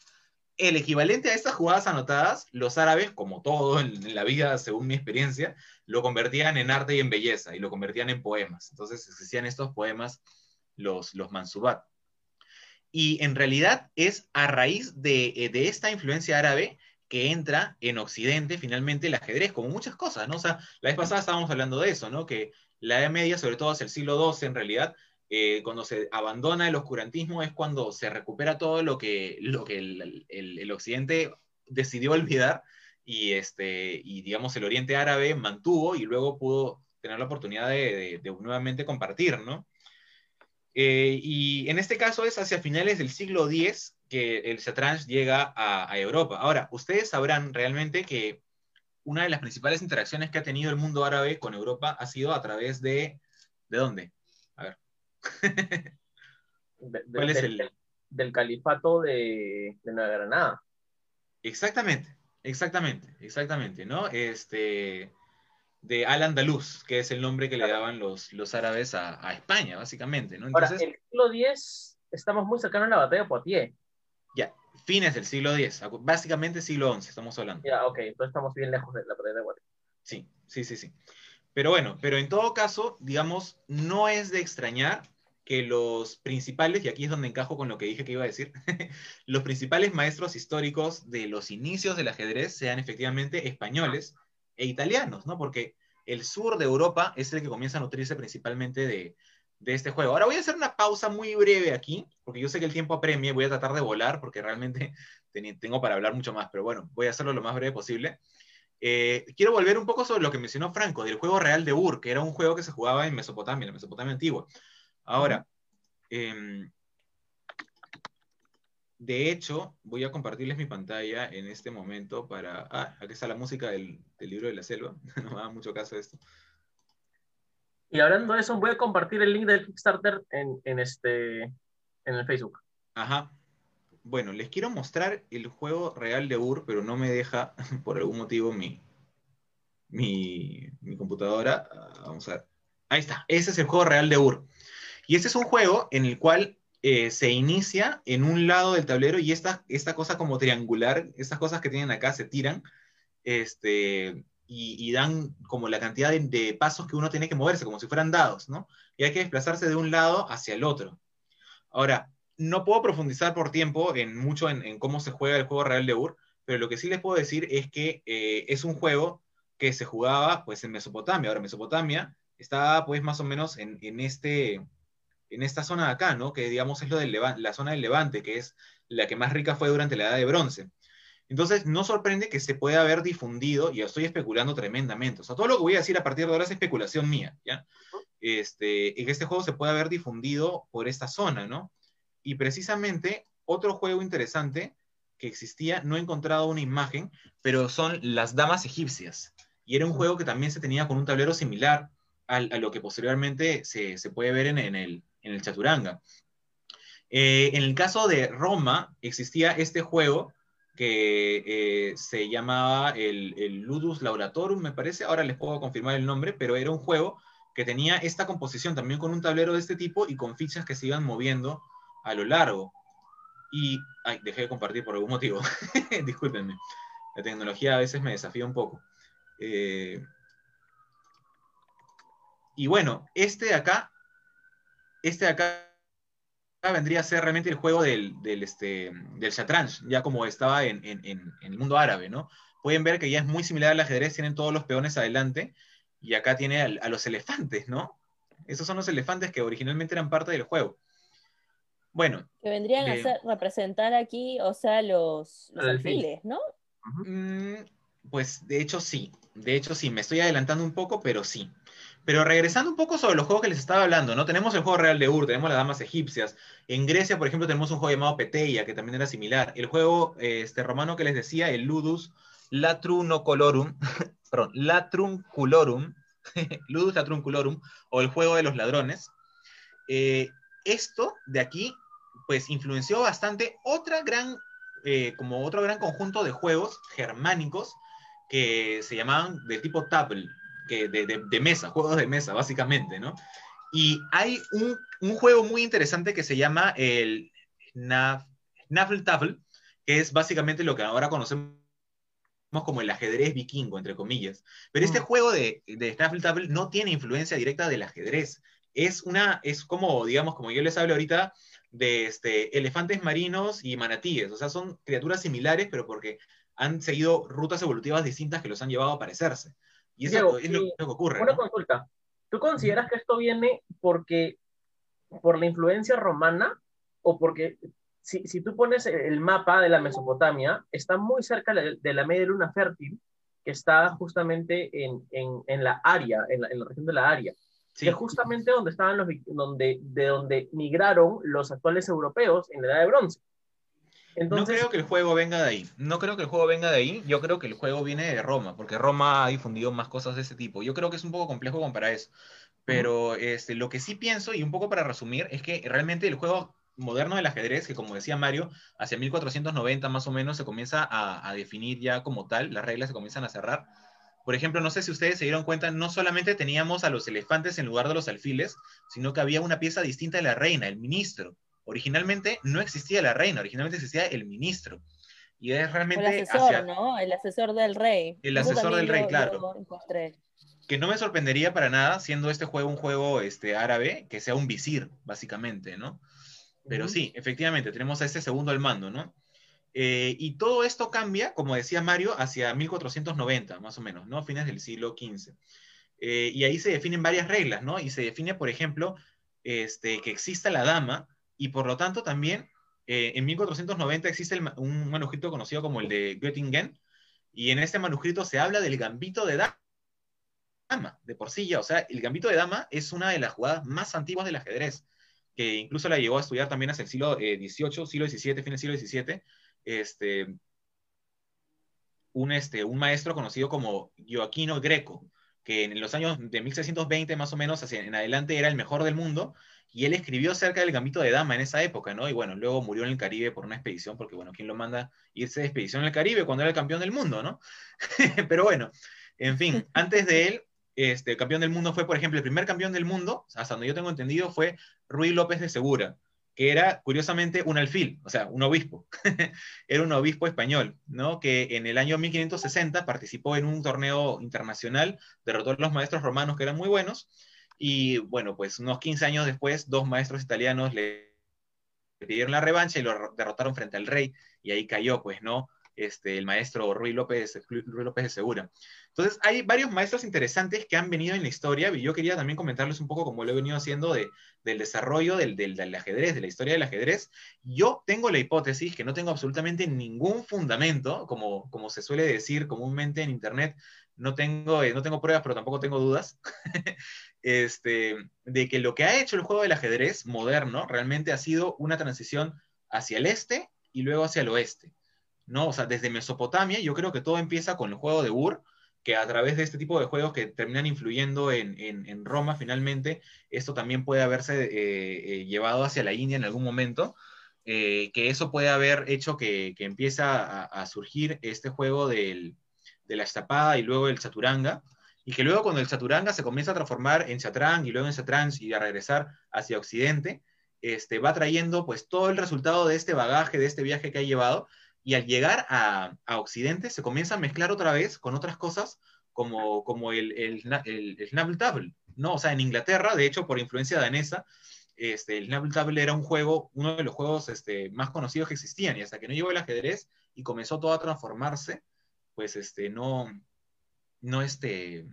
El equivalente a estas jugadas anotadas, los árabes, como todo en, la vida, según mi experiencia, lo convertían en arte y en belleza, y lo convertían en poemas. Entonces existían estos poemas, los, los mansubat. Y en realidad es a raíz de, de esta influencia árabe que entra en Occidente finalmente el ajedrez, como muchas cosas, ¿no? O sea, la vez pasada estábamos hablando de eso, ¿no? Que la Edad Media, sobre todo hacia el siglo XII, en realidad, eh, cuando se abandona el oscurantismo es cuando se recupera todo lo que, lo que el, el, el Occidente decidió olvidar y, este, y, digamos, el Oriente Árabe mantuvo y luego pudo tener la oportunidad de, de, de nuevamente compartir, ¿no? Eh, y en este caso es hacia finales del siglo X que el Shatranj llega a, a, Europa. Ahora, ustedes sabrán realmente que una de las principales interacciones que ha tenido el mundo árabe con Europa ha sido a través de... ¿De dónde? De, de, ¿Cuál es del, el...? Del califato de, de Nueva Granada. Exactamente, exactamente, exactamente, ¿no? Este de Al Andaluz, que es el nombre que le daban los, los árabes a, a España, básicamente, ¿no? Entonces, Ahora, el siglo X estamos muy cercanos a la batalla de Poitiers. Ya, fines del siglo X, básicamente siglo XI estamos hablando. Ya, ok, entonces estamos bien lejos de la batalla de Poitiers. Sí, sí, sí, sí. Pero bueno, pero en todo caso, digamos, no es de extrañar que los principales, y aquí es donde encajo con lo que dije que iba a decir, los principales maestros históricos de los inicios del ajedrez sean efectivamente españoles e italianos, ¿no? Porque el sur de Europa es el que comienza a nutrirse principalmente de, de este juego. Ahora voy a hacer una pausa muy breve aquí, porque yo sé que el tiempo apremia, voy a tratar de volar, porque realmente tengo para hablar mucho más, pero bueno, voy a hacerlo lo más breve posible. Eh, quiero volver un poco sobre lo que mencionó Franco, del juego real de Ur, que era un juego que se jugaba en Mesopotamia, en la Mesopotamia antigua. Ahora, eh, de hecho, voy a compartirles mi pantalla en este momento para... Ah, aquí está la música del, del libro de la selva. no me da mucho caso esto. Y hablando de eso, voy a compartir el link del Kickstarter en, en este, en el Facebook. Ajá. Bueno, les quiero mostrar el juego real de Ur, pero no me deja, por algún motivo, mi, mi, mi computadora. Ah, Vamos a ver. Ahí está. Ese es el juego real de Ur. Y este es un juego en el cual eh, se inicia en un lado del tablero y esta, esta cosa como triangular, estas cosas que tienen acá se tiran este, y, dan como la cantidad de, pasos que uno tiene que moverse, como si fueran dados, ¿no? Y hay que desplazarse de un lado hacia el otro. Ahora, no puedo profundizar por tiempo en mucho en, cómo se juega el juego real de Ur, pero lo que sí les puedo decir es que eh, es un juego que se jugaba pues en Mesopotamia. Ahora, Mesopotamia está pues más o menos en, en este, en esta zona de acá, ¿no? Que digamos es lo del la zona del Levante, que es la que más rica fue durante la Edad de Bronce. Entonces, no sorprende que se pueda haber difundido, y estoy especulando tremendamente. O sea, todo lo que voy a decir a partir de ahora es especulación mía, ¿ya? Este, en que este juego se puede haber difundido por esta zona, ¿no? Y precisamente, otro juego interesante que existía, no he encontrado una imagen, pero son las damas egipcias. Y era un juego que también se tenía con un tablero similar al- a, lo que posteriormente se, se puede ver en, en el, en el Chaturanga. Eh, en el caso de Roma, existía este juego que eh, se llamaba el, Ludus Lauratorum, me parece. Ahora les puedo confirmar el nombre, pero era un juego que tenía esta composición también con un tablero de este tipo y con fichas que se iban moviendo a lo largo. Y, ay, dejé de compartir por algún motivo. Discúlpenme. La tecnología a veces me desafía un poco. Eh, y bueno, este de acá, este de acá vendría a ser realmente el juego del, del, este, del Shatranj, ya como estaba en, en, en, el mundo árabe, ¿no? Pueden ver que ya es muy similar al ajedrez, tienen todos los peones adelante, y acá tiene a, los elefantes, ¿no? Esos son los elefantes que originalmente eran parte del juego. Bueno, Que vendrían a ser, representar aquí, o sea, los, los alfiles, ¿no? Mm, Pues de hecho sí, de hecho sí, me estoy adelantando un poco, pero sí. Pero regresando un poco sobre los juegos que les estaba hablando, ¿no? Tenemos el juego real de Ur, tenemos las damas egipcias. En Grecia, por ejemplo, tenemos un juego llamado Peteia, que también era similar. El juego este, romano que les decía, el Ludus Latrunocolorum, perdón, Latrunculorum, Ludus Latrunculorum, o el juego de los ladrones. Eh, esto de aquí, pues influenció bastante otra gran eh, como otro gran conjunto de juegos germánicos que se llamaban de tipo table, que de, de- de mesa, juegos de mesa, básicamente, ¿no? Y hay un, un juego muy interesante que se llama el Naf- Table, que es básicamente lo que ahora conocemos como el ajedrez vikingo, entre comillas. Pero este Mm. juego de, de Table no tiene influencia directa del ajedrez. Es una, es como, digamos, como yo les hablo ahorita, de este, elefantes marinos y manatíes. O sea, son criaturas similares, pero porque han seguido rutas evolutivas distintas que los han llevado a parecerse. Y eso Diego, es lo, y lo que ocurre. Una ¿no? consulta. ¿Tú consideras que esto viene porque por la influencia romana o porque si, si tú pones el mapa de la Mesopotamia, está muy cerca de la- media luna fértil, que está justamente en, en, en la área, en la, en la región de la área, Sí. que es justamente donde estaban los, donde, de donde migraron los actuales europeos en la edad de bronce. No creo que el juego venga de ahí. No creo que el juego venga de ahí. Yo creo que el juego viene de Roma, porque Roma ha difundido más cosas de ese tipo. Yo creo que es un poco complejo comparar eso. Pero este, lo que sí pienso, y un poco para resumir, es que realmente el juego moderno del ajedrez, que como decía Mario, hacia 1490 más o menos se comienza a, a definir ya como tal, las reglas se comienzan a cerrar. Por ejemplo, no sé si ustedes se dieron cuenta, no solamente teníamos a los elefantes en lugar de los alfiles, sino que había una pieza distinta de la reina, el ministro. Originalmente no existía la reina, originalmente existía el ministro. Y es O el realmente asesor, hacia, ¿no? El asesor del rey. El Eso asesor del rey, claro. que no me sorprendería para nada, siendo este juego un juego este, árabe, que sea un visir, básicamente, ¿no? Pero sí, efectivamente, tenemos a ese segundo al mando, ¿no? Eh, y todo esto cambia, como decía Mario, hacia 1490, más o menos, ¿no? Fines del siglo XV. Eh, y ahí se definen varias reglas, ¿no? Y se define, por ejemplo, este, que exista la dama, y por lo tanto también eh, en 1490 existe el un manuscrito conocido como el de Göttingen, y en este manuscrito se habla del gambito de dama de por sí ya. O sea, el gambito de dama es una de las jugadas más antiguas del ajedrez, que incluso la llegó a estudiar también hacia el siglo eh, XVIII, siglo XVII, fin del siglo XVII, este, un, este, un maestro conocido como Joaquino Greco, que en los años de 1620 más o menos hacia en adelante era el mejor del mundo, y él escribió acerca del gambito de dama en esa época, ¿no? Y bueno, luego murió en el Caribe por una expedición, porque bueno, ¿quién lo manda irse de expedición el Caribe cuando era el campeón del mundo, ¿no? Pero bueno, en fin, antes de él, este, el campeón del mundo fue, por ejemplo, el primer campeón del mundo, hasta donde yo tengo entendido, fue Ruy López de Segura, que era curiosamente un alfil, o sea, un obispo. era un obispo español, ¿no? Que en el año 1560 participó en un torneo internacional, derrotó a los maestros romanos que eran muy buenos, y bueno, pues unos 15 años después, dos maestros italianos le pidieron la revancha y lo derrotaron frente al rey, y ahí cayó, pues, ¿no? Este, el maestro Ruy López, Ruy López de Segura. Entonces, hay varios maestros interesantes que han venido en la historia y yo quería también comentarles un poco, como lo he venido haciendo, de, del desarrollo del, del, del, ajedrez, de la historia del ajedrez. Yo tengo la hipótesis, que no tengo absolutamente ningún fundamento, como, como se suele decir comúnmente en Internet, no tengo, eh, no tengo pruebas, pero tampoco tengo dudas, este, de que lo que ha hecho el juego del ajedrez moderno realmente ha sido una transición hacia el este y luego hacia el oeste. ¿no? O sea, desde Mesopotamia, yo creo que todo empieza con el juego de Ur, que a través de este tipo de juegos que terminan influyendo en, en, Roma finalmente, esto también puede haberse eh, eh, llevado hacia la India en algún momento, eh, que eso puede haber hecho que, que empieza a, a, surgir este juego del, de la estapada y luego el chaturanga, y que luego cuando el chaturanga se comienza a transformar en chatrang y luego en chatrang y a regresar hacia Occidente, este, va trayendo pues todo el resultado de este bagaje, de este viaje que ha llevado, y al llegar a, Occidente se comienza a mezclar otra vez con otras cosas como, como el, el, el, el Table, ¿no? O sea, en Inglaterra, de hecho, por influencia danesa, este, el Scrabble Table era un juego, uno de los juegos este, más conocidos que existían, y hasta que no llegó el ajedrez y comenzó todo a transformarse, pues este, no, no, este,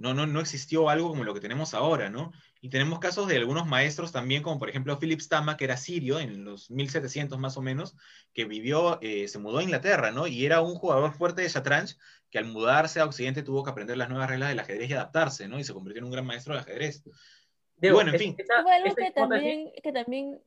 no, no, no existió algo como lo que tenemos ahora, ¿no? Y tenemos casos de algunos maestros también, como por ejemplo Philip Stama, que era sirio en los 1700 más o menos, que vivió, eh, se mudó a Inglaterra, ¿no? Y era un jugador fuerte de Shatranj, que al mudarse a Occidente tuvo que aprender las nuevas reglas del ajedrez y adaptarse, ¿no? Y se convirtió en un gran maestro de ajedrez. Digo, bueno, en fin. Esa, fue algo que también, que también,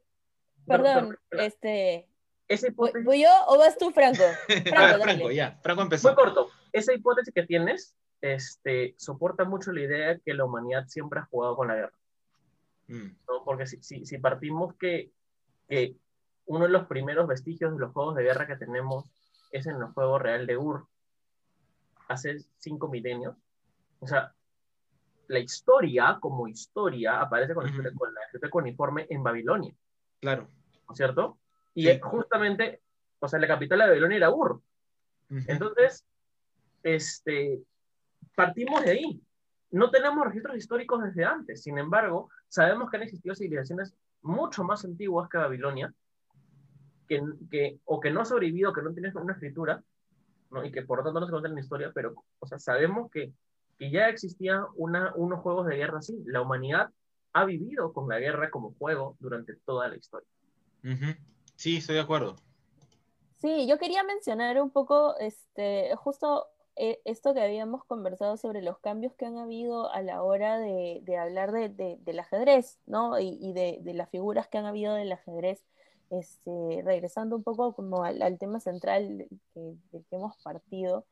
perdón, este... Esa hipótesis... ¿Voy yo o vas tú, Franco? Franco, Franco ya. Franco empezó. Muy corto. Esa hipótesis que tienes este, soporta mucho la idea que la humanidad siempre ha jugado con la guerra. Mm. ¿no? Porque si, si, si partimos que, que, uno de los primeros vestigios de los juegos de guerra que tenemos es en el juego real de Ur, hace cinco milenios, o sea, la historia como historia aparece con, -huh. con la escritura cuneiforme en Babilonia. Claro. ¿No es cierto? Y sí. justamente, o sea, la capital de Babilonia era Ur. Uh -huh. Entonces, este, partimos de ahí. No tenemos registros históricos desde antes, sin embargo, sabemos que han existido civilizaciones mucho más antiguas que Babilonia, que, que, o que no han sobrevivido, que no tienen una escritura, ¿no? y que por lo tanto no se cuentan en historia, pero o sea, sabemos que, que ya existían una, unos juegos de guerra así. La humanidad ha vivido con la guerra como juego durante toda la historia. Uh -huh. Sí, estoy de acuerdo. Sí, yo quería mencionar un poco, este, justo eh, esto que habíamos conversado sobre los cambios que han habido a la hora de, de hablar de, de, del ajedrez, ¿no? Y, de, las figuras que han habido del ajedrez, este, regresando un poco como al, al tema central del que, que, hemos partido,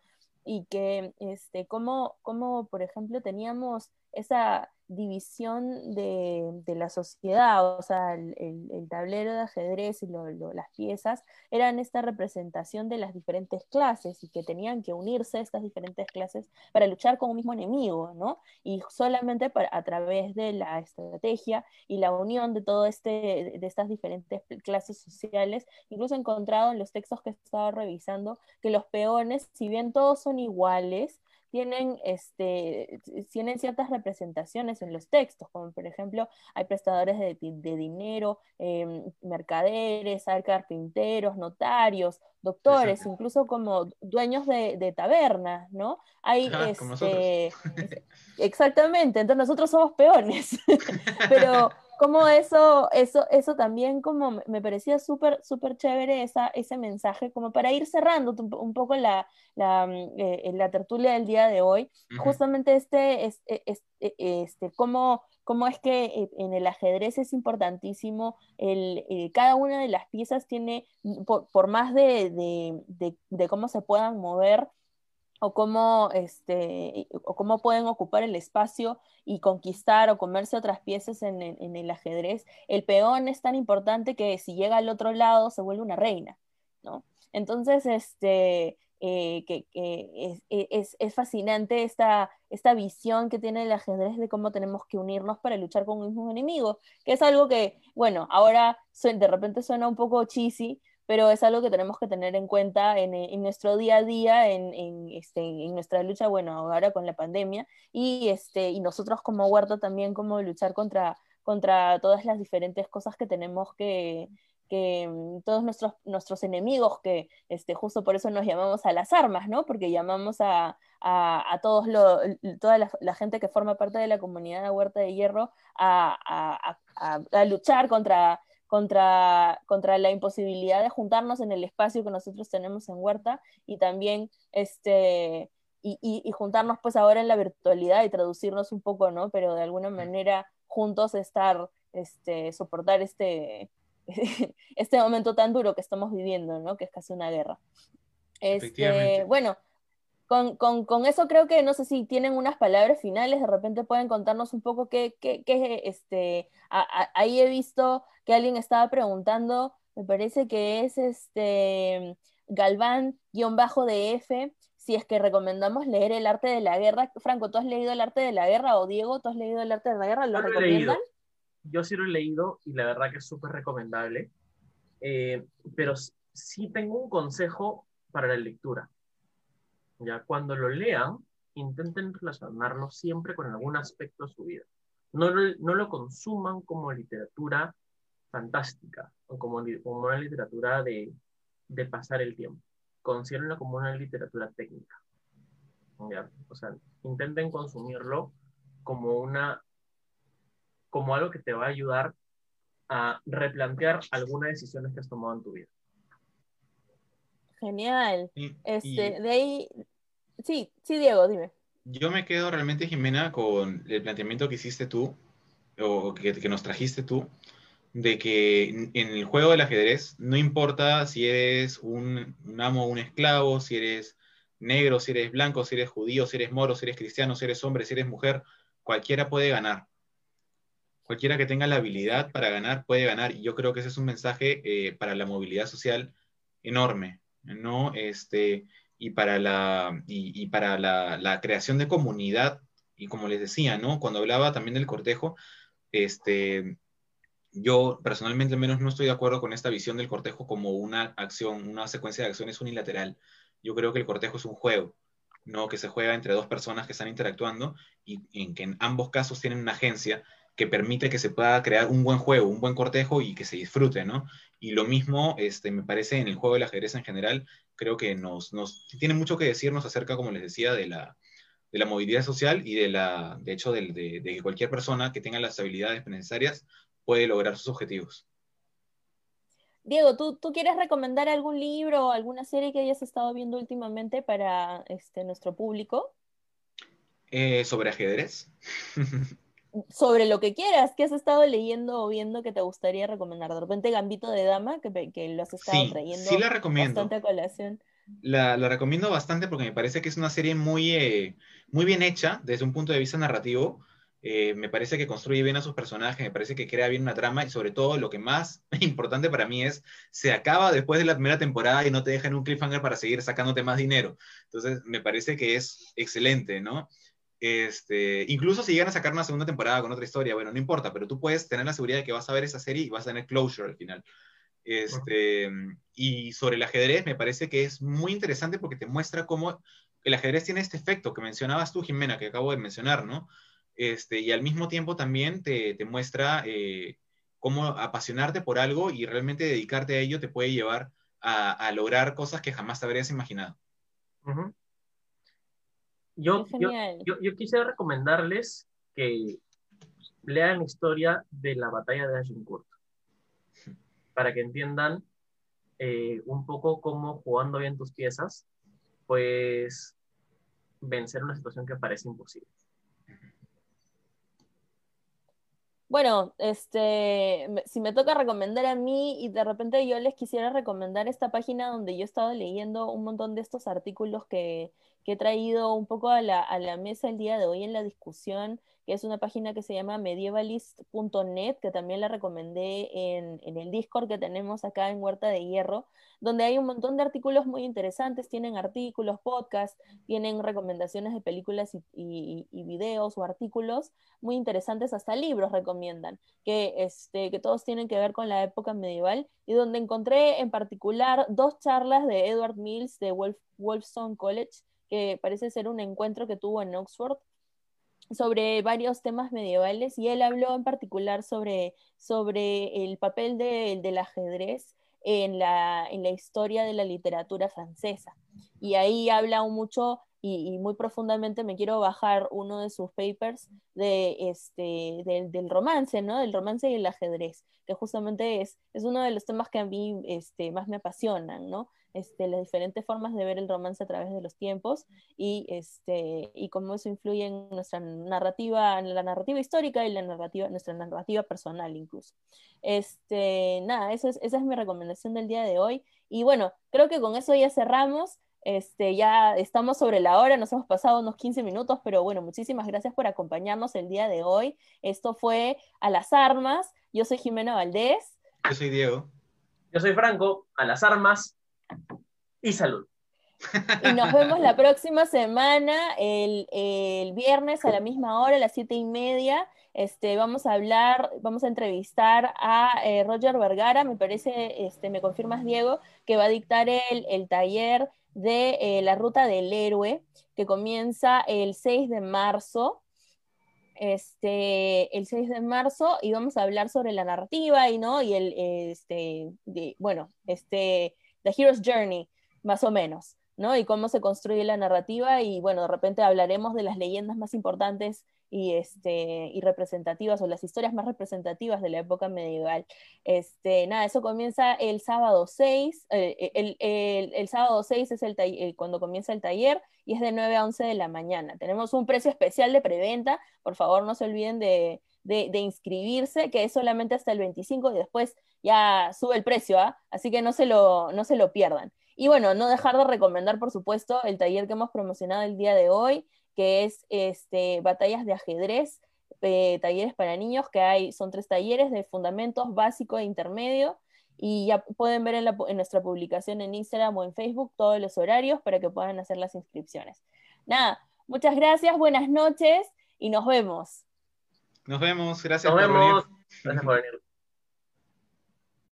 y que, este, como, como, por ejemplo, teníamos esa división de, la sociedad, o sea, el, tablero de ajedrez y las piezas eran esta representación de las diferentes clases y que tenían que unirse estas diferentes clases para luchar con un mismo enemigo, ¿no? Y solamente para, a través de la estrategia y la unión de todo este, de estas diferentes clases sociales, incluso he encontrado en los textos que he estado revisando que los peones, si bien todos son iguales, tienen, este, tienen ciertas representaciones en los textos, como por ejemplo hay prestadores de, de dinero, eh, mercaderes, hay carpinteros, notarios, doctores, Exacto. incluso como dueños de, de tabernas, ¿no? Hay, ah, este, exactamente, entonces nosotros somos peones, pero como eso, eso, eso también como me parecía súper, súper chévere esa, ese mensaje, como para ir cerrando un poco la, la, eh, la tertulia del día de hoy, uh -huh. justamente este, este, este, este cómo, cómo es que eh, en el ajedrez es importantísimo, el, eh, cada una de las piezas tiene, por, por más de, de, de, de, cómo se puedan mover, o cómo, este, o cómo pueden ocupar el espacio y conquistar o comerse otras piezas en, en el ajedrez, el peón es tan importante que si llega al otro lado se vuelve una reina, ¿no? Entonces, este, eh, que, que es, es- es fascinante esta, esta visión que tiene el ajedrez de cómo tenemos que unirnos para luchar con un mismo enemigo, que es algo que, bueno, ahora de repente suena un poco cheesy, pero es algo que tenemos que tener en cuenta en, en nuestro día a día, en, en, este, en nuestra lucha, bueno, ahora con la pandemia, y, este, y nosotros como Huerta también, como luchar contra, contra todas las diferentes cosas que tenemos que, que mm, todos nuestros, nuestros enemigos, que este, justo por eso nos llamamos a las armas, ¿no? Porque llamamos a, a, a todos lo, toda la, la, gente que forma parte de la comunidad de Huerta de Hierro a, a luchar contra contra, contra la imposibilidad de juntarnos en el espacio que nosotros tenemos en Huerta y también este, y, y, y, juntarnos pues ahora en la virtualidad y traducirnos un poco, ¿no? Pero de alguna manera juntos estar, este, soportar este, este momento tan duro que estamos viviendo, ¿no? Que es casi una guerra. Este, bueno, con, con, con, eso creo que no sé si tienen unas palabras finales, de repente pueden contarnos un poco qué, qué, qué este, a, a, ahí he visto que alguien estaba preguntando, me parece que es este Galván-DF, si es que recomendamos leer El arte de la guerra. Franco, ¿tú has leído El arte de la guerra? ¿O Diego, tú has leído El arte de la guerra? ¿Lo, recomiendan? Yo sí lo he leído y la verdad que es súper recomendable. Eh, pero sí tengo un consejo para la lectura. Ya cuando lo lean, intenten relacionarlo siempre con algún aspecto de su vida. No lo, no lo consuman como literatura fantástica o como, como una literatura de, de pasar el tiempo. Considérenlo como una literatura técnica. ¿Ya? O sea, intenten consumirlo como una como algo que te va a ayudar a replantear algunas decisiones que has tomado en tu vida. Genial. Y, este, y... de ahí, sí, sí, Diego, dime. Yo me quedo realmente, Jimena, con el planteamiento que hiciste tú, o que, nos trajiste tú, de que en el juego del ajedrez no importa si eres un, un amo o un esclavo, si eres negro, si eres blanco, si eres judío, si eres moro, si eres cristiano, si eres hombre, si eres mujer, cualquiera puede ganar. Cualquiera que tenga la habilidad para ganar puede ganar. Y yo creo que ese es un mensaje eh, para la movilidad social enorme, ¿no? Este, y para, la, y, para la, creación de comunidad, y como les decía, ¿no? Cuando hablaba también del cortejo, este, yo personalmente al menos no estoy de acuerdo con esta visión del cortejo como una acción, una secuencia de acciones unilateral. Yo creo que el cortejo es un juego, ¿no? Que se juega entre dos personas que están interactuando y en que en ambos casos tienen una agencia que permite que se pueda crear un buen juego, un buen cortejo y que se disfrute, ¿no? Y lo mismo, este, me parece, en el juego del ajedrez en general, creo que nos, nos tiene mucho que decirnos acerca, como les decía, de la, de la movilidad social y de la, de hecho, de, de, de que cualquier persona que tenga las habilidades necesarias puede lograr sus objetivos. Diego, ¿tú, ¿tú quieres recomendar algún libro o alguna serie que hayas estado viendo últimamente para este, nuestro público? Eh, ¿Sobre ajedrez? sobre lo que quieras, ¿qué has estado leyendo o viendo que te gustaría recomendar? De repente Gambito de Dama, que, que lo has estado sí, trayendo sí la recomiendo. bastante a colación. La, la, recomiendo bastante porque me parece que es una serie muy, eh, muy bien hecha desde un punto de vista narrativo. Eh, me parece que construye bien a sus personajes, me parece que crea bien una trama y sobre todo lo que más importante para mí es, se acaba después de la primera temporada y no te dejan un cliffhanger para seguir sacándote más dinero. Entonces, me parece que es excelente, ¿no? Este, incluso si llegan a sacar una segunda temporada con otra historia, bueno, no importa, pero tú puedes tener la seguridad de que vas a ver esa serie y vas a tener closure al final. Este, y sobre el ajedrez me parece que es muy interesante porque te muestra cómo el ajedrez tiene este efecto que mencionabas tú, Jimena, que acabo de mencionar, ¿no? Este, y al mismo tiempo también te, te muestra eh, cómo apasionarte por algo y realmente dedicarte a ello te puede llevar a, a lograr cosas que jamás te habrías imaginado. Uh. Yo, yo, yo, yo, quisiera recomendarles que lean la historia de la batalla de Agincourt para que entiendan eh, un poco cómo jugando bien tus piezas, pues vencer una situación que parece imposible. Bueno, este, si me toca recomendar a mí y de repente yo les quisiera recomendar esta página donde yo he estado leyendo un montón de estos artículos que, que he traído un poco a la, a la mesa el día de hoy en la discusión, que es una página que se llama medievalist.net, que también la recomendé en, en el Discord que tenemos acá en Huerta de Hierro, donde hay un montón de artículos muy interesantes, tienen artículos, podcasts, tienen recomendaciones de películas y, y- videos o artículos muy interesantes, hasta libros recomiendan, que, este, que todos tienen que ver con la época medieval, y donde encontré en particular dos charlas de Edward Mills de Wolf, Wolfson College, que parece ser un encuentro que tuvo en Oxford sobre varios temas medievales, y él habló en particular sobre, sobre el papel de- del ajedrez en la, en la historia de la literatura francesa. Y ahí habla mucho y, muy profundamente me quiero bajar uno de sus papers de este, del, del romance, ¿no? Del romance y el ajedrez, que justamente es, es uno de los temas que a mí este, más me apasionan, ¿no? Este, las diferentes formas de ver el romance a través de los tiempos y, este, y cómo eso influye en nuestra narrativa, en la narrativa histórica y la narrativa, nuestra narrativa personal incluso. Este, nada, eso es, esa es mi recomendación del día de hoy. Y bueno, creo que con eso ya cerramos. Este, ya estamos sobre la hora, nos hemos pasado unos 15 minutos, pero bueno, muchísimas gracias por acompañarnos el día de hoy. Esto fue A las Armas. Yo soy Jimena Valdés. Yo soy Diego. Yo soy Franco, a las armas y salud. Y nos vemos la próxima semana, el, el viernes a la misma hora, a las siete y media. Este, vamos a hablar, vamos a entrevistar a eh, Roger Vergara, me parece, este, me confirmas Diego, que va a dictar el, el taller de eh, la ruta del héroe, que comienza el 6 de marzo. Este, el 6 de marzo y vamos a hablar sobre la narrativa y no y el este bueno este The Hero's Journey más o menos ¿no? Y cómo se construye la narrativa y bueno, de repente hablaremos de las leyendas más importantes y, este, y representativas o las historias más representativas de la época medieval. Este, nada, eso comienza el sábado 6, eh, el, el, el, sábado 6 es el, el, cuando comienza el taller y es de 9 a 11 de la mañana. Tenemos un precio especial de preventa, por favor no se olviden de, de, inscribirse, que es solamente hasta el 25 y después ya sube el precio, ¿ah? así que no se, lo, no se lo pierdan. Y bueno, no dejar de recomendar, por supuesto, el taller que hemos promocionado el día de hoy, que es este, Batallas de Ajedrez, eh, talleres para niños, que hay, son tres talleres de fundamentos, básico e intermedio, y ya pueden ver en, la, en nuestra publicación en Instagram o en Facebook todos los horarios para que puedan hacer las inscripciones. Nada, muchas gracias, buenas noches y nos vemos. Nos vemos, gracias nos por vemos. venir. Gracias por venir.